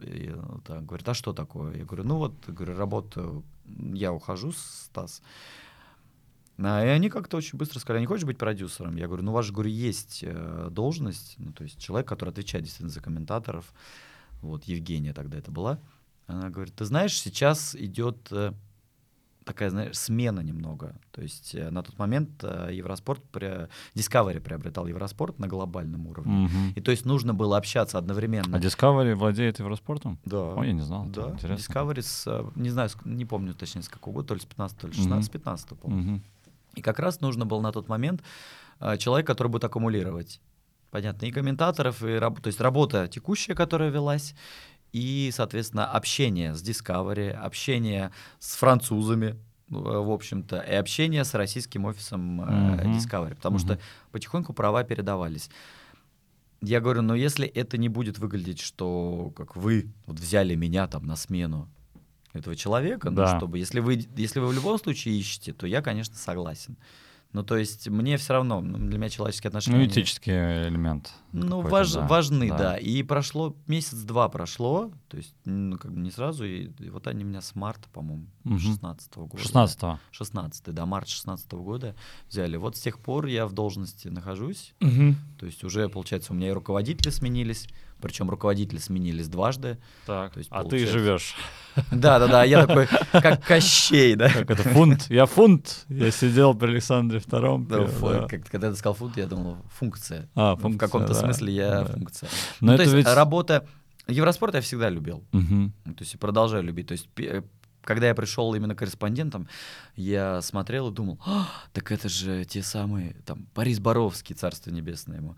и, ну, так, говорит, а что такое? Я говорю, ну вот, говорю, работаю, я ухожу с ТАСС. А, и они как-то очень быстро сказали, не хочешь быть продюсером? Я говорю, ну у вас же, говорю, есть э, должность, ну то есть человек, который отвечает действительно за комментаторов. Вот, Евгения тогда это была. Она говорит, ты знаешь, сейчас идет э, такая, знаешь, смена немного. То есть э, на тот момент э, Евроспорт, Discovery приобретал Евроспорт на глобальном уровне. Мгм. И то есть нужно было общаться одновременно. А Discovery владеет Евроспортом? Да. Ой, я не знал. Да, интересно. Discovery с, э, не знаю, не помню точнее с какого года, то ли с 15, то ли с Мгм. 16, с 15, по-моему. Мгм. И как раз нужно был на тот момент человек, который будет аккумулировать. Понятно, и комментаторов, и раб- то есть работа текущая, которая велась, и, соответственно, общение с Discovery, общение с французами, э, в общем-то, и общение с российским офисом э, Мгм. Discovery, потому что Мгм. потихоньку права передавались. Я говорю, но если это не будет выглядеть, что как вы вот взяли меня там на смену этого человека, ну, Да. чтобы, если вы, если вы в любом случае ищете, то я, конечно, согласен. Ну, то есть мне все равно, ну, для меня человеческие отношения... Ну, этический элемент. ну, важ- да. важны, да. Да. И прошло, месяц-два прошло, то есть, ну, как бы не сразу, и, и вот они меня с марта, по-моему, Мгм. 16 года. 16 16 да, март 16 года взяли. Вот с тех пор я в должности нахожусь, то есть уже, получается, у меня и руководители сменились, причем руководители сменились дважды. Так, То есть а ты получается- живешь. Да-да-да, я такой, как Кощей, да. Как это, фунт? Я фунт. Я сидел при Александре Втором. Да, да. как- Когда ты сказал фунт, я думал, функция. А, Ну, функция, в каком-то да, смысле я да. функция. Но ну, то это есть ведь- работа... Евроспорт я всегда любил. Ну, То есть продолжаю любить. То есть когда я пришел именно корреспондентом, я смотрел и думал, «А, так это же те самые, там, Борис Боровский, царство небесное ему,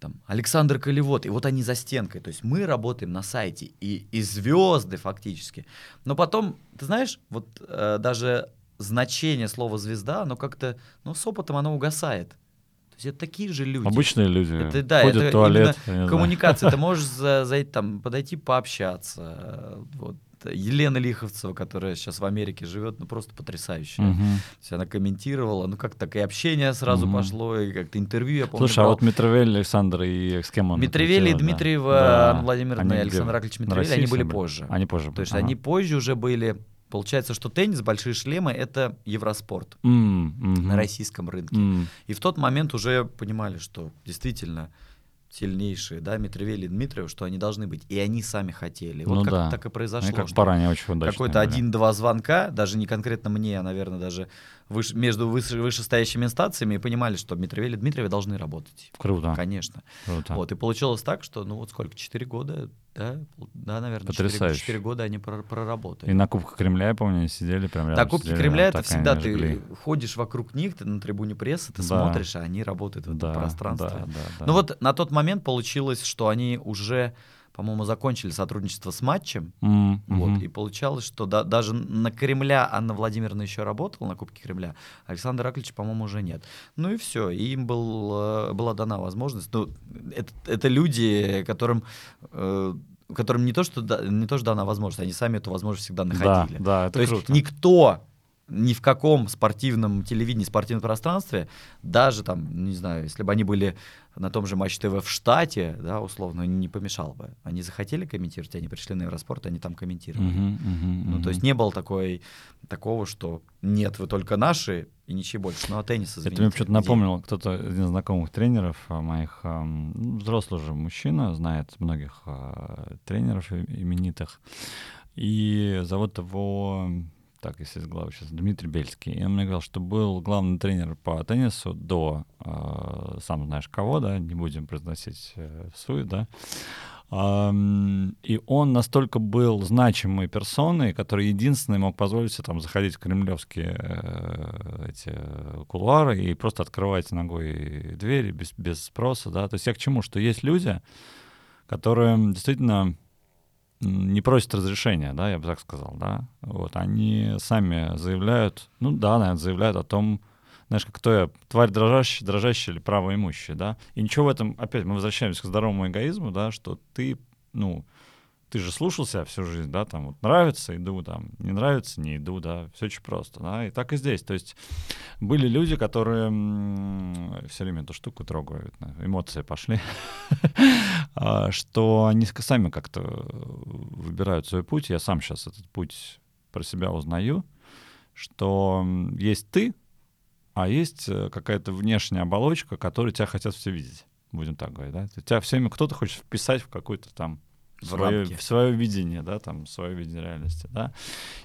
там, Александр Колевод, и вот они за стенкой. То есть мы работаем на сайте, и, и звезды фактически. Но потом, ты знаешь, вот э, даже значение слова «звезда», оно как-то, ну, с опытом оно угасает. То есть это такие же люди. Обычные люди Это, да, ходят это в туалет. Коммуникация, ты можешь за, за- там, подойти пообщаться. э, Вот. Елена Лиховцева, которая сейчас в Америке живет, ну просто потрясающая. Мгм. То есть она комментировала, ну как так и общение сразу Мгм. пошло, и как-то интервью, я помню, Слушай, а брал. вот Митревель Александр и с кем он? Митревели и? Дмитриева, Да. Анна Владимировна Они и? Александр Аклич России они были были? позже. Они позже. То есть ага. они позже уже были... Получается, что теннис, большие шлемы — это Евроспорт М, мгм. на российском рынке. М. И в тот момент уже понимали, что действительно сильнейшие, да, Митревели и Дмитриев, что они должны быть. И они сами хотели. Вот Ну как да. так и Они произошло. как что баране очень удачные какой-то один-два звонка, даже не конкретно мне, а, наверное, даже выше- между выше- вышестоящими инстанциями, и понимали, что Митревели и Дмитриевы должны работать. Круто. Конечно. Круто. Вот, и получилось так, что, ну вот сколько, 4 года, да, да, наверное, 4, Потрясающе. года они прор- проработали. И на Кубках Кремля, я помню, они сидели прям рядом. На Кубке сидели, Кремля это всегда ты жгли. ходишь вокруг них, ты на трибуне прессы, ты Да. смотришь, а они работают в этом Да, пространстве. да, да, да. Ну вот на тот момент получилось, что они уже, по-моему, закончили сотрудничество с матчем. М, Вот, и получалось, что да- даже на Кремля Анна Владимировна еще работала, на Кубке Кремля, Александр Аклич, по-моему, уже нет. Ну и все, и им был, э, была дана возможность. Ну, это, это люди, которым, э, которым не то, что да- не то, что дана возможность, они сами эту возможность всегда Да, находили. да, это То есть круто. никто ни в каком спортивном телевидении, спортивном пространстве, даже там, не знаю, если бы они были на том же Матч ТВ в штате, да, условно, не помешал бы. Они захотели комментировать, они пришли на Евроспорт, они там комментировали. Мгм, мгм, Ну, то есть не было такой, такого, что нет, вы только наши и ничего больше. Ну, а теннис, Это извините. мне что-то напомнил кто-то один из знакомых тренеров а, моих, ам, ну, взрослый уже мужчина, знает многих а, тренеров именитых. И зовут его, так, если из головы сейчас, Дмитрий Бельский. И он мне говорил, что был главный тренер по теннису до, а, сам знаешь кого, да, не будем произносить э, в суе, да. Ам, И он настолько был значимой персоной, который единственный мог позволить себе там заходить в кремлевские э, эти э, кулуары и просто открывать ногой двери без, без спроса, да. То есть я к чему? Что есть люди, которые действительно не просят разрешения, да, я бы так сказал, да. Вот, они сами заявляют, ну да, наверное, заявляют о том, знаешь, как кто я, тварь дрожащая, дрожащая или правоимущая, да. И ничего в этом, опять мы возвращаемся к здоровому эгоизму, да, что ты, ну, ты же слушал себя всю жизнь, да, там вот нравится, иду, там, не нравится, не иду, да, все очень просто, да, и так и здесь. То есть были люди, которые все время эту штуку трогают, эмоции пошли, а, что они сами как-то выбирают свой путь. Я сам сейчас этот путь про себя узнаю, что есть ты, а есть э, какая-то внешняя оболочка, которую тебя хотят все видеть. Будем так говорить, да? Тебя все время кто-то хочет вписать в какую-то там В свое, рамки. в свое видение, да, там, свое видение реальности, да.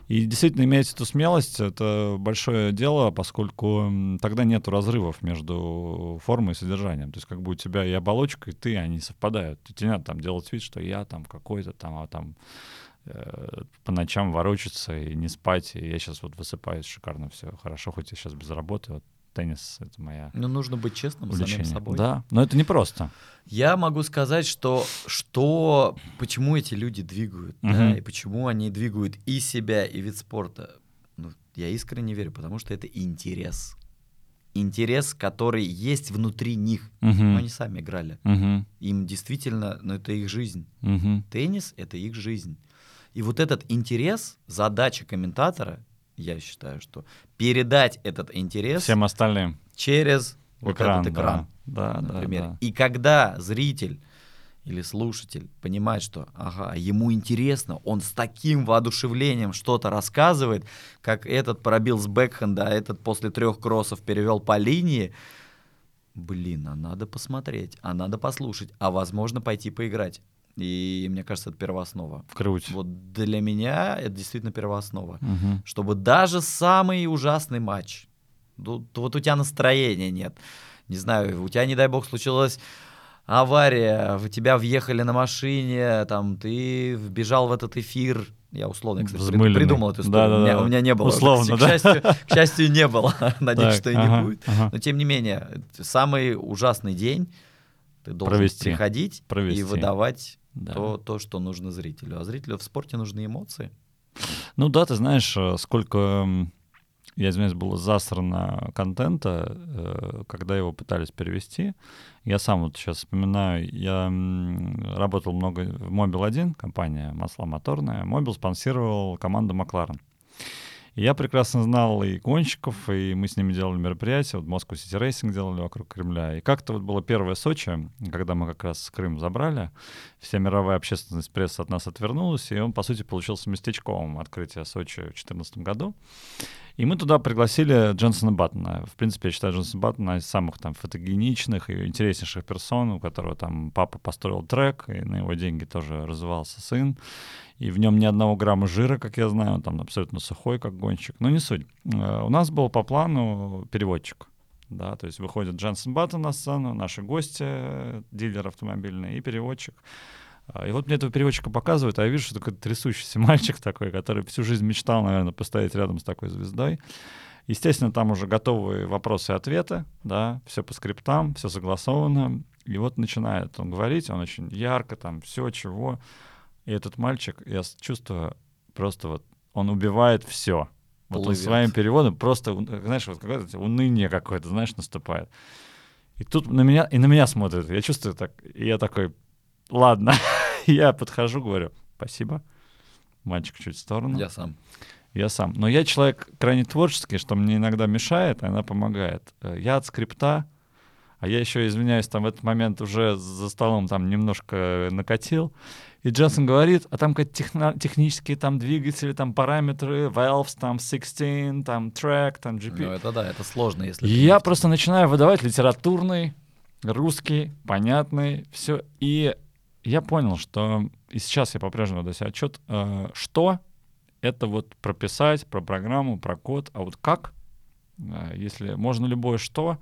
И действительно иметь эту смелость — это большое дело, поскольку тогда нет разрывов между формой и содержанием. То есть как бы у тебя и оболочка, и ты, они совпадают. И тебе надо там делать вид, что я там какой-то там, а там э, по ночам ворочаться и не спать, и я сейчас вот высыпаюсь шикарно, все хорошо, хоть я сейчас без работы, вот теннис — это моя Ну, нужно быть честным с самим увлечение. собой. Да, но это непросто. Я могу сказать, что, что почему эти люди двигают, да, Мгм. и почему они двигают и себя, и вид спорта. Ну, я искренне верю, потому что это интерес. Интерес, который есть внутри них. Мгм. Ну, они сами играли. Мгм. Им действительно, ну, это их жизнь. Мгм. Теннис — это их жизнь. И вот этот интерес, задача комментатора, я считаю, что передать этот интерес Всем остальным. через вот экран, этот экран, Да, да, например. да. И когда зритель или слушатель понимает, что ага, ему интересно, он с таким воодушевлением что-то рассказывает, как этот пробил с бэкхенда, а этот после трех кроссов перевел по линии, блин, а надо посмотреть, а надо послушать, а возможно пойти поиграть. И мне кажется, это первооснова. Круть. Вот для меня это действительно первооснова. Мгм. Чтобы даже самый ужасный матч, ну, вот у тебя настроения нет, не знаю, у тебя, не дай бог, случилась авария, в тебя въехали на машине, там, ты вбежал в этот эфир, я условно, кстати, Взмыленный. придумал эту историю, Да-да-да. у, меня, у меня не было. Условно, к, да? счастью, к счастью, не было, надеюсь, Так, что и ага, не будет. ага. Но тем не менее, самый ужасный день ты должен Провести. приходить Провести. и выдавать Да. то, то, что нужно зрителю. А зрителю в спорте нужны эмоции. Ну да, ты знаешь, э, сколько я извиняюсь, было засрано контента, э, когда его пытались перевести. Я сам вот сейчас вспоминаю, я работал много в Mobile 1, компания масла моторная. Mobile спонсировал команду Макларен. И я прекрасно знал и гонщиков, и мы с ними делали мероприятия. Вот Moscow City Racing делали вокруг Кремля. И как-то вот было первое Сочи, когда мы как раз Крым забрали, вся мировая общественность пресса от нас отвернулась, и он, по сути, получился местечковым открытием Сочи в 2014 году. И мы туда пригласили Дженсона Баттона. В принципе, я считаю Дженсона Баттона из самых там фотогеничных и интереснейших персон, у которого там папа построил трек, и на его деньги тоже развивался сын. И в нем ни одного грамма жира, как я знаю, он там абсолютно сухой, как гонщик. Но не суть. Э, у нас был по плану переводчик. Да, то есть выходит Джонсон Баттон на сцену, наши гости, дилер автомобильный и переводчик. А, и вот мне этого переводчика показывают, а я вижу, что такой трясущийся мальчик такой, который всю жизнь мечтал, наверное, постоять рядом с такой звездой. Естественно, там уже готовые вопросы и ответы, да, все по скриптам, все согласовано. И вот начинает он говорить, он очень ярко, там, все, чего. И этот мальчик, я чувствую, просто вот, он убивает все. Вот он своим переводом просто, знаешь, вот какое-то уныние какое-то, знаешь, наступает. И тут на меня, и на меня смотрит. Я чувствую так, и я такой, ладно. я подхожу, говорю, спасибо. Мальчик чуть в сторону. Я сам. Я сам. Но я человек крайне творческий, что мне иногда мешает, а она помогает. Э, я от скрипта, а я еще, извиняюсь, там в этот момент уже за столом там немножко накатил. И Джонсон говорит, а там какие-то техно- технические там двигатели, там параметры, valves, там 16, там track, там GP. Ну это да, это сложно, если... Я просто начинаю выдавать литературный, русский, понятный, все. И я понял, что и сейчас я по-прежнему даю себе отчет, э, что это вот прописать про программу, про код, а вот как, э, если можно любое что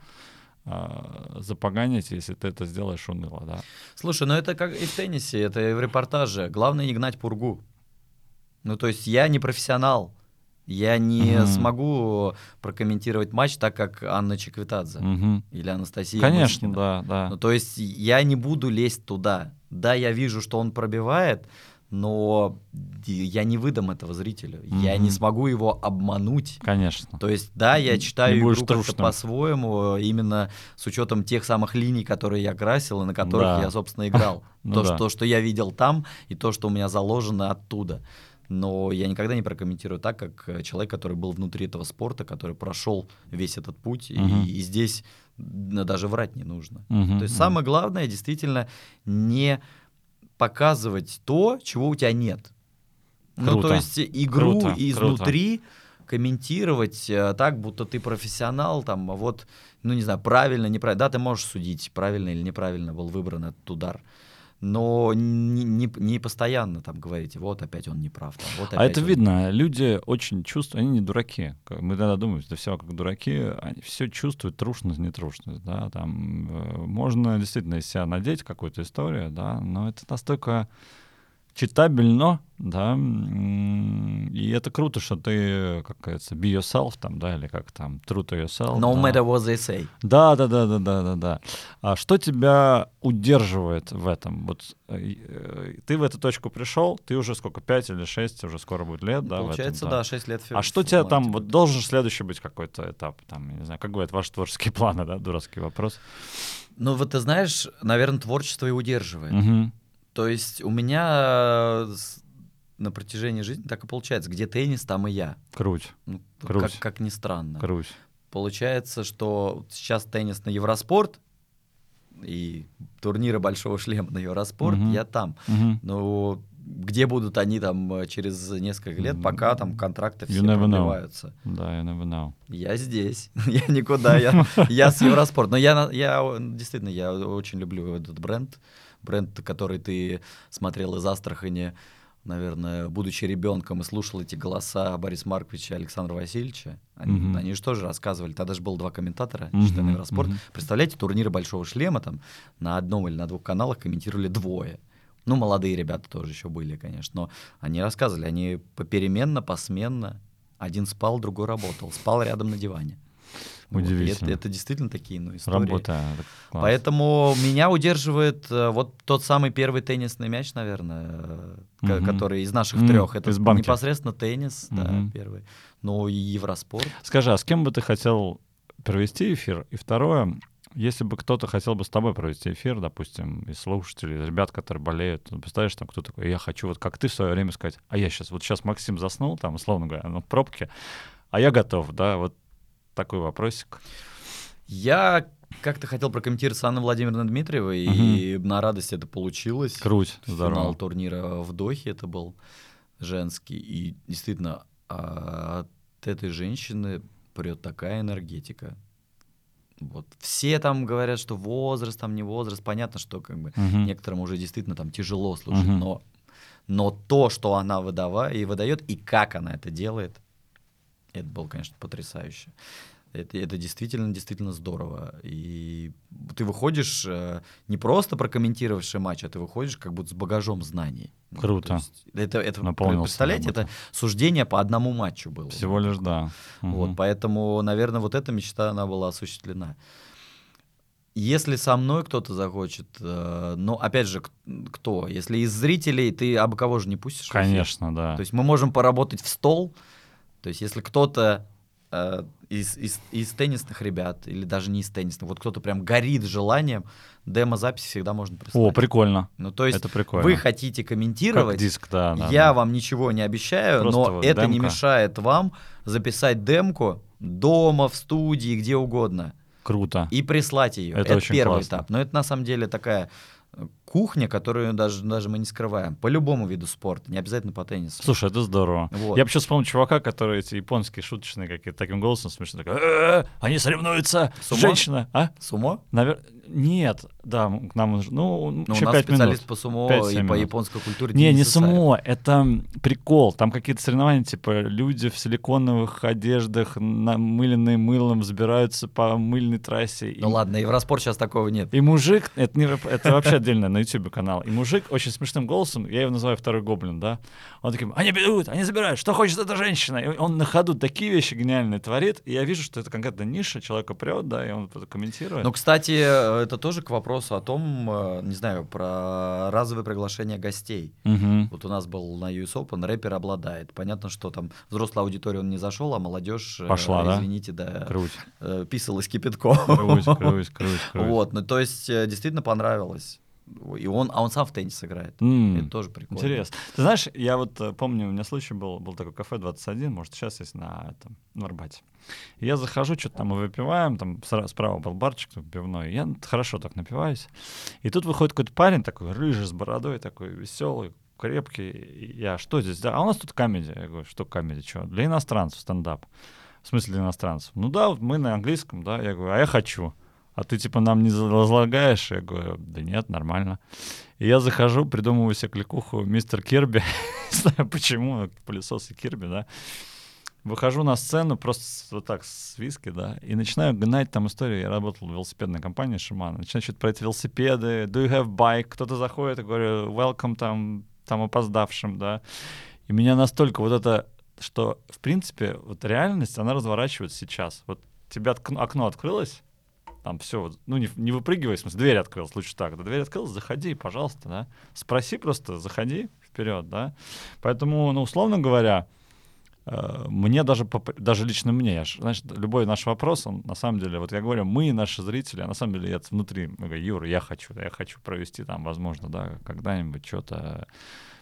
э, запоганить, если ты это сделаешь уныло, да. Слушай, ну это как и в теннисе, это и в репортаже. Главное не гнать пургу. Ну то есть я не профессионал, я не mm смогу прокомментировать матч так, как Анна Чеквитадзе mm или Анастасия. Конечно, Мышкина. да, да. Ну, то есть я не буду лезть туда. Да, я вижу, что он пробивает, но я не выдам этого зрителю. Mm-hmm. Я не смогу его обмануть. Конечно. То есть, да, я читаю не игру как-то по-своему, именно с учетом тех самых линий, которые я красил и на которых да. я, собственно, играл. ну, то, да. что, что я видел там, и то, что у меня заложено оттуда. Но я никогда не прокомментирую так, как человек, который был внутри этого спорта, который прошел весь этот путь, uh-huh. и, и здесь даже врать не нужно. Uh-huh. То есть uh-huh. самое главное действительно не показывать то, чего у тебя нет. Круто. Ну, то есть игру круто, изнутри круто. комментировать э, так, будто ты профессионал, там, а вот, ну, не знаю, правильно, неправильно. Да, ты можешь судить, правильно или неправильно был выбран этот удар но не, не, не постоянно там говорите, вот опять он не прав. Там, вот а это он... видно, люди очень чувствуют, они не дураки. Мы тогда думаем, что все как дураки, они все чувствуют трушность, нетрушность, да, там э, можно действительно из себя надеть какую-то историю, да, но это настолько читабельно, да, и это круто, что ты, как говорится, be yourself, там, да, или как там, true to yourself. No да. matter what they say. Да, да, да, да, да, да, да. А что тебя удерживает в этом? Вот э, э, ты в эту точку пришел, ты уже сколько, пять или шесть, уже скоро будет лет, да? Получается, этом, да, шесть лет. А что тебя там, вот должен следующий быть какой-то этап, там, не знаю, как говорят, ваши творческие планы, да, дурацкий вопрос. Ну вот ты знаешь, наверное, творчество и удерживает. Угу. То есть у меня на протяжении жизни так и получается. Где теннис, там и я. Круть. Ну, Круть. Как, как ни странно. Круть. Получается, что сейчас теннис на Евроспорт и турниры большого шлема на Евроспорт, угу. я там. Угу. Ну, где будут они там э, через несколько лет, пока там контракты все продлеваются. Да, я never know. Я здесь, я никуда, я, я с Евроспорт. Но я, я действительно, я очень люблю этот бренд бренд, который ты смотрел из Астрахани, наверное, будучи ребенком и слушал эти голоса Бориса Марковича и Александра Васильевича, они, mm-hmm. они же тоже рассказывали, тогда же было два комментатора, mm-hmm. на Евроспорт. Mm-hmm. Представляете, турниры Большого Шлема там на одном или на двух каналах комментировали двое. Ну, молодые ребята тоже еще были, конечно, но они рассказывали, они попеременно, посменно, один спал, другой работал, спал рядом на диване. Вот, и Удивительно. это, это действительно такие ну, истории. Работа. класс. Поэтому меня удерживает э, вот тот самый первый теннисный мяч, наверное, Мгм. который из наших трех. Это из банки. непосредственно теннис, да, Мгм. первый. Ну и Евроспорт. Скажи, а с кем бы ты хотел провести эфир? И второе, если бы кто-то хотел бы с тобой провести эфир, допустим, из слушателей, из ребят, которые болеют, ну, представляешь, там кто такой, я хочу, вот как ты в свое время сказать, а я сейчас, вот сейчас Максим заснул, там, условно говоря, ну, в пробке, а я готов, да, вот такой вопросик. Я как-то хотел прокомментировать с Анной Владимировной Дмитриевой, и на радость это получилось. Круть, Финал здорово. турнира в Дохе это был женский. И действительно, а, от этой женщины прет такая энергетика. Вот. Все там говорят, что возраст, там не возраст. Понятно, что как бы Мгм. некоторым уже действительно там тяжело слушать, Мгм. но, но то, что она выдавая, и выдает, и как она это делает, это было, конечно, потрясающе. Это, это действительно, действительно здорово. И ты выходишь э, не просто прокомментировавший матч, а ты выходишь как будто с багажом знаний. Круто. то есть это, это Наполнился представляете, это суждение по одному матчу было. Всего лишь, да. Вот, Мгм. поэтому, наверное, вот эта мечта, она была осуществлена. Если со мной кто-то захочет, э, ну, опять же, кто? Если из зрителей, ты об кого же не пустишь? Конечно, да. То есть мы можем поработать в стол. То есть если кто-то э, из, из, из теннисных ребят, или даже не из теннисных, вот кто-то прям горит желанием, демо-запись всегда можно прислать. О, прикольно. Ну, то есть Это прикольно. вы хотите комментировать, Как диск, да. да, я да. вам ничего не обещаю, Просто но вот это не демка. мешает вам записать демку дома, в студии, где угодно, Круто. и прислать ее. Это Это, очень первый классно. этап. Но это на самом деле такая кухня, которую даже, даже мы не скрываем. По любому виду спорта, не обязательно по теннису. Слушай, это здорово. Вот. Я почему вспомнил чувака, который эти японские шуточные какие-то таким голосом смешно такой, «Э, они соревнуются, Сумо? женщина, а? Сумо? Навер... Нет, да, к нам, ну, Ну, у еще нас пять специалист минут. по сумо Пять-семь и по японской культуре. Не, не сумо, это прикол. Там какие-то соревнования, типа люди в силиконовых одеждах, намыленные мылом, взбираются по мыльной трассе. и- Ну ладно, Евроспорт сейчас такого нет. И мужик, это, не, это вообще отдельно на YouTube канал. И мужик очень смешным голосом, я его называю второй гоблин, да. Он таким, они берут, они забирают, что хочет эта женщина. И он на ходу такие вещи гениальные творит. И я вижу, что это конкретно ниша, человека прет, да, и он это комментирует. Ну, кстати, э, это тоже к вопросу о том, э, не знаю, про разовое приглашение гостей. Мгм. Вот у нас был на US Open, рэпер обладает. Понятно, что там взрослая аудитория он не зашел, а молодежь, э, Пошла, да? извините, да, Круть, э, писалась кипятком. круть, круть, круть, круть. Вот, ну то есть э, действительно понравилось. И он, а он сам в теннис играет. М, Это тоже прикольно. Интересно. Ты знаешь, я вот э, помню, у меня случай был, был такой кафе 21, может, сейчас есть на, этом, на Арбате. И я захожу, что-то там мы выпиваем, там справа был барчик пивной, я хорошо так напиваюсь. И тут выходит какой-то парень такой, рыжий, с бородой, такой веселый, крепкий. Я, что здесь? Да, а у нас тут комедия. Я говорю, что комедия, что? Для иностранцев стендап. В смысле для иностранцев? Ну да, вот мы на английском, да. Я говорю, а я хочу. А ты типа нам не возлагаешь? Я говорю, да нет, нормально. И я захожу, придумываю себе кликуху мистер Кирби. Не знаю почему, пылесос и Кирби, да. Выхожу на сцену просто вот так с виски, да, и начинаю гнать там историю. Я работал в велосипедной компании Шиман. Начинаю что-то про эти велосипеды. Do you have bike? Кто-то заходит, я говорю, welcome там, там опоздавшим, да. И меня настолько вот это, что, в принципе, вот реальность, она разворачивается сейчас. Вот отк- окно открылось, там все, ну не, не выпрыгивай, в смысле, дверь открылась, лучше так, да, дверь открылась, заходи, пожалуйста, да, спроси просто, заходи вперед, да, поэтому, ну, условно говоря, э, мне даже, даже лично мне, я знаешь, любой наш вопрос, он на самом деле, вот я говорю, мы, наши зрители, а на самом деле я внутри, я говорю, Юра, я хочу, я хочу провести там, возможно, да, когда-нибудь что-то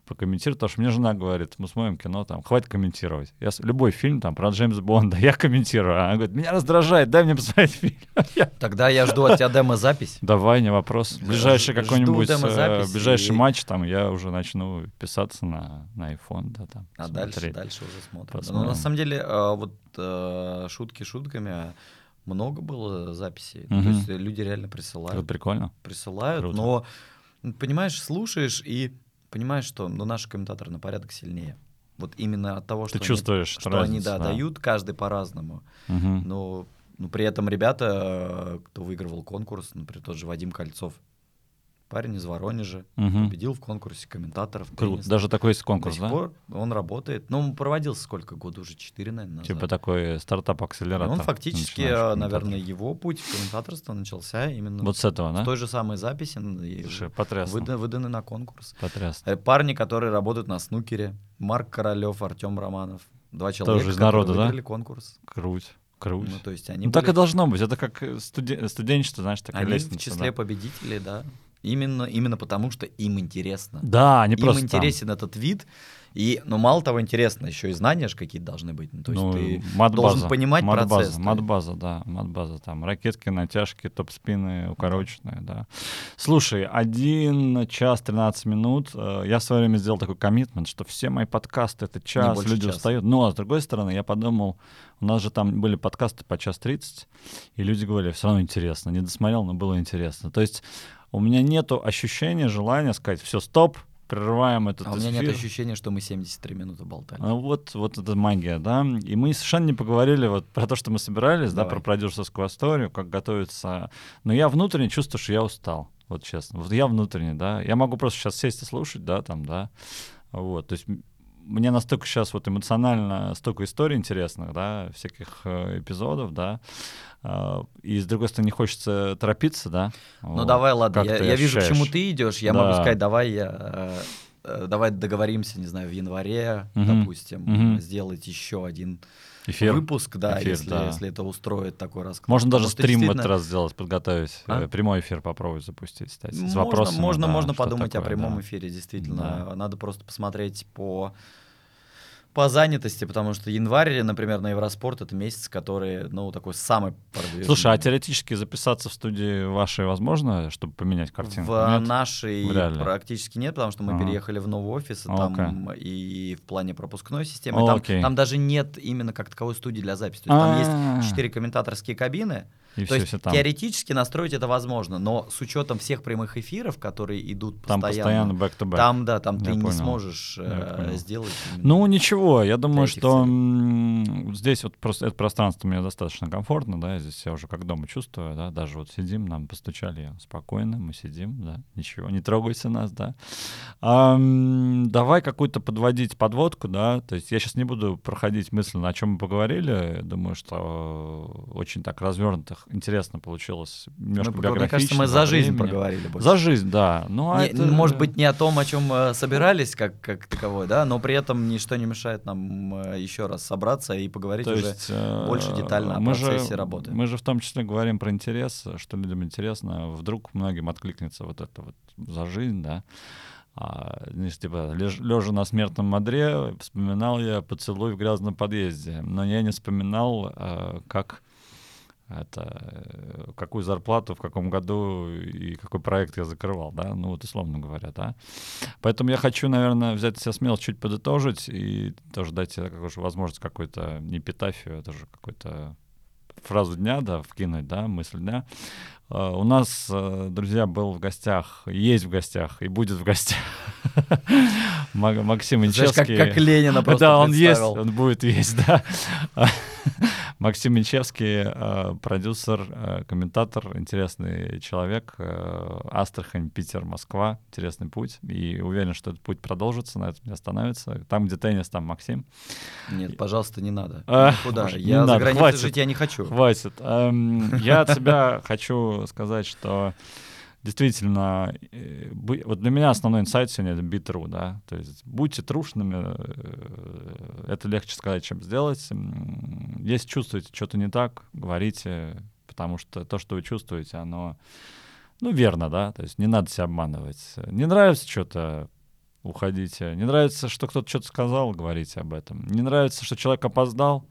прокомментировать, потому что мне жена говорит, мы смотрим кино, там, хватит комментировать. Я любой фильм там про Джеймса Бонда, я комментирую. Она говорит, меня раздражает, дай мне посмотреть фильм. Тогда я жду от тебя демо-запись. Давай, не вопрос. Ближайший какой-нибудь, э, ближайший и- матч, там, я уже начну писаться на, на iPhone, да, там, А дальше, смотреть. дальше уже смотрим. Посмотрим. Ну, на самом деле, э, вот э, шутки шутками, а много было записей. Ну, Мгм. То есть люди реально Это присылают. прикольно. Присылают, Круто. но, понимаешь, слушаешь и понимаешь, что ну, наши комментаторы на порядок сильнее. Вот именно от того, Ты что, они- чувствуешь что разницу, они да, да. дают, каждый по-разному. Мгм. Но, но при этом ребята, кто выигрывал конкурс, например, тот же Вадим Кольцов, парень из Воронежа, Мгм. победил в конкурсе комментаторов. Круто. тенниса. Даже такой есть До конкурс, сих да? пор он работает. Ну, он проводился сколько года уже? Четыре, наверное, назад. Типа такой стартап-акселератор. он фактически, комментаторов. наверное, его путь в комментаторство начался именно Вот с этого, с да? той же самой записи. Слушай, потрясно. выда- выданы на конкурс. Потрясно. Э, Парни, которые работают на снукере. Марк Королев, Артем Романов. Два человека, из которые народа, да? выиграли конкурс. Круть. Круть. Ну, то есть они Ну, так и были- должно быть. Это как э, студе- студенчество, знаешь, такая они лестница. в числе да. победителей, да. Именно, именно потому, что им интересно. Да, они им просто там. интересен этот вид. И, ну, мало того, интересно, еще и знания же какие-то должны быть. Ну, то есть Ну, ты мат-база, должен понимать мат-база, процесс. Мат-база, да, мат-база. Там ракетки, натяжки, топ-спины, укороченные, да. Слушай, 1 час 13 минут. Э, Я в свое время сделал такой коммитмент, что все мои подкасты — это час, люди часа. устают. Но, с другой стороны, я подумал, у нас же там были подкасты по час 30, и люди говорили, все равно интересно. Не досмотрел, но было интересно. То есть у меня нету ощущения, желания сказать, все, стоп, прерываем этот А у меня нет эфир». ощущения, что мы 73 минуты болтали. А Вот, вот это магия, да. И мы совершенно не поговорили вот про то, что мы собирались, да, Давай. про продюсерскую историю, как готовиться. Но я внутренне чувствую, что я устал, вот честно. Вот я внутренне, да. Я могу просто сейчас сесть и слушать, да, там, да. Вот, то есть мне настолько сейчас вот эмоционально столько историй интересных, да, всяких э, эпизодов, да. А, И с другой стороны, не хочется торопиться, да. Ну Вот. давай, ладно, Как я, я вижу, к чему ты идешь. Я Да. могу сказать, давай я, э, э, давай договоримся, не знаю, в январе, Мгм. допустим, Мгм. сделать еще один Эфир. выпуск, да, Эфир, если, да. если это устроит такой расклад. Можно даже Потому стрим в этот действительно, раз сделать, подготовить. А? э, Прямой эфир попробовать запустить, кстати. С Можно, вопросами, можно, да, можно подумать о такое, прямом да. эфире, действительно. Да. Надо просто посмотреть по по занятости, потому что январь, например, на Евроспорт это месяц, который, ну, такой самый продвижный. Слушай, а теоретически записаться в студии вашей возможно, чтобы поменять картинку? В Нет? нашей В практически нет, потому что мы Ага. переехали в новый офис, и А, там и в плане пропускной системы, там, окей. там даже нет именно как таковой студии для записи. То есть там А. есть четыре комментаторские кабины. И То все, есть все теоретически настроить это возможно, но с учетом всех прямых эфиров, которые идут Там постоянно back-to-back. там, да, там Я ты не понял. сможешь Я э, сделать. Ну, ничего, я думаю, что целей. здесь вот просто это пространство мне достаточно комфортно, да, здесь я уже как дома чувствую, да, даже вот сидим, нам постучали, спокойно, мы сидим, да, ничего, не трогайте нас, да. Ам, давай какую-то подводить подводку, да, то есть я сейчас не буду проходить мысленно, о чем мы поговорили, думаю, что очень так развернутых, интересно получилось, немножко Мы поговор- Мне кажется, мы за жизнь времени. проговорили больше. За жизнь, да. Ну, а Не- это- Может быть, не о том, о чем э, собирались, как, как таковой, да, но при этом ничто не мешает нам э, еще раз собраться и поговорить То уже. есть, э, больше детально о мы же- процессе работы. Мы же в том числе говорим про интерес, что людям интересно. Вдруг многим откликнется вот это вот за жизнь, да. А, знаешь, типа, лежа на смертном одре, вспоминал я поцелуй в грязном подъезде. Но я не вспоминал, э, как это, э, какую зарплату, в каком году и какой проект я закрывал, да, ну вот условно говоря, да. Поэтому я хочу, наверное, взять себя смело чуть подытожить и тоже дать себе как же возможность какой-то, не эпитафию, это же какой-то фразу дня, да, вкинуть, да, мысль дня. Э, У нас, э, друзья, был в гостях, есть в гостях и будет в гостях Ма- Максим Знаешь, как, Инчевский. как Ленина просто Да, он есть, он будет есть, да. Максим Минчевский, э, продюсер, э, комментатор, интересный человек. э, Астрахань, Питер, Москва. Интересный путь. И уверен, что этот путь продолжится, на этом не остановится. Там, где теннис, там Максим. Нет, пожалуйста, не надо. А, Никуда. может, не Я за надо, границей хватит. жить я не хочу. Хватит. Эм, Я от себя хочу сказать, что действительно, э, вот для меня основной инсайт сегодня это be true, да, то есть будьте трушными, э, это легче сказать, чем сделать. Если чувствуете что-то не так, говорите, потому что то, что вы чувствуете, оно, ну, верно, да, то есть не надо себя обманывать. Не нравится что-то, уходите. Не нравится, что кто-то что-то сказал, говорите об этом. Не нравится, что человек опоздал,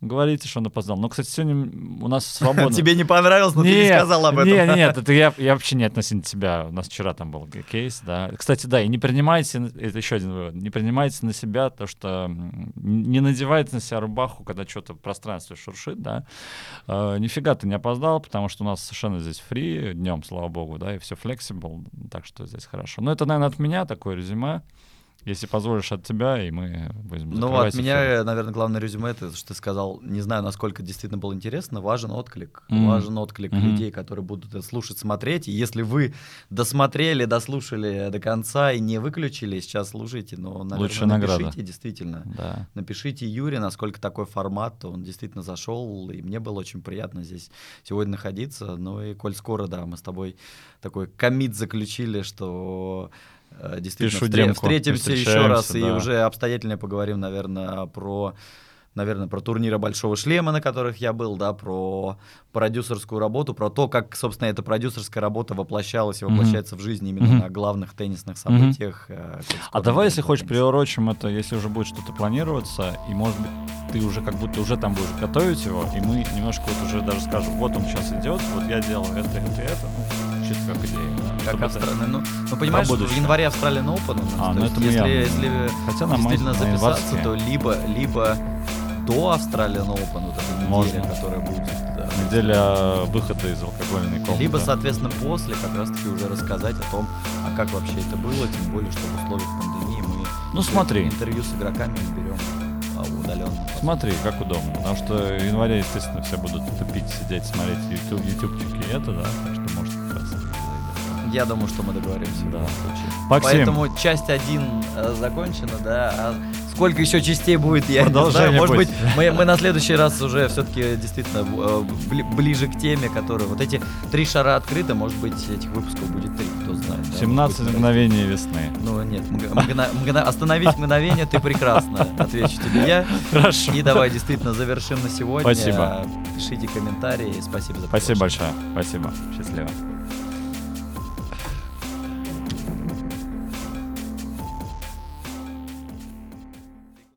говорите, что он опоздал. Но, кстати, сегодня у нас свободно. Тебе не понравилось, но ты не сказал об этом. Нет, нет, это я, я вообще не относительно тебя. У нас вчера там был кейс, да. Кстати, да, и не принимайте, это еще один вывод, не принимайте на себя то, что не надевайте на себя рубаху, когда что-то в пространстве шуршит, да. Э, нифига ты не опоздал, потому что у нас совершенно здесь фри днем, слава богу, да, и все flexible, так что здесь хорошо. Но это, наверное, от меня такое резюме. Если позволишь от тебя, и мы будем Ну, от меня, наверное, главное резюме это, что ты сказал, не знаю, насколько действительно было интересно, важен отклик. Mm-hmm. Важен отклик mm-hmm. людей, которые будут это слушать, смотреть. И если вы досмотрели, дослушали до конца и не выключили, сейчас слушайте, но, наверное, Лучшая напишите награда. действительно. Да. Напишите Юре, насколько такой формат, он действительно зашел, и мне было очень приятно здесь сегодня находиться. Ну и коль скоро, да, мы с тобой такой комит заключили, что Э, действительно встр... демку, встретимся еще раз да. и уже обстоятельнее поговорим, наверное, про наверное, про турниры Большого Шлема, на которых я был, да, про продюсерскую работу, про то, как, собственно, эта продюсерская работа воплощалась и воплощается mm-hmm. в жизни именно mm-hmm. на главных теннисных событиях. Mm-hmm. А давай, если хочешь, приурочим это, если уже будет что-то планироваться, и, может быть, ты уже как будто уже там будешь готовить его, и мы немножко вот уже даже скажем, вот он сейчас идет, вот я делал это, это, это, ну, чисто как идея. Как Австралия. Ну, ну, понимаешь, в январе Австралия Open у нас. А, ну это если, если Хотя действительно записаться, то либо, либо до Австралии Open, вот эта неделя, Можно. которая будет. Да. Неделя выхода из алкогольной комнаты. Либо, соответственно, после как раз-таки уже рассказать о том, а как вообще это было, тем более, что в условиях пандемии мы ну, смотри. интервью с игроками берем а, удаленно. Смотри, как удобно. Потому что в январе, естественно, все будут тупить, сидеть, смотреть YouTube, ютубчики и это, да. Я думаю, что мы договоримся да. в данном случае. Максим. Поэтому часть один э, закончена, да. А сколько еще частей будет, я не знаю. Может быть, мы, мы на следующий раз уже все-таки действительно э, ближе к теме, которая... Вот эти три шара открыты, может быть, этих выпусков будет три, кто знает. 17 да, мгновений весны. Ну нет, мгно, остановить мгновение ты прекрасно, отвечу тебе я. Хорошо. И давай действительно завершим на сегодня. Спасибо. Пишите комментарии. Спасибо за Спасибо большое. Спасибо. Счастливо.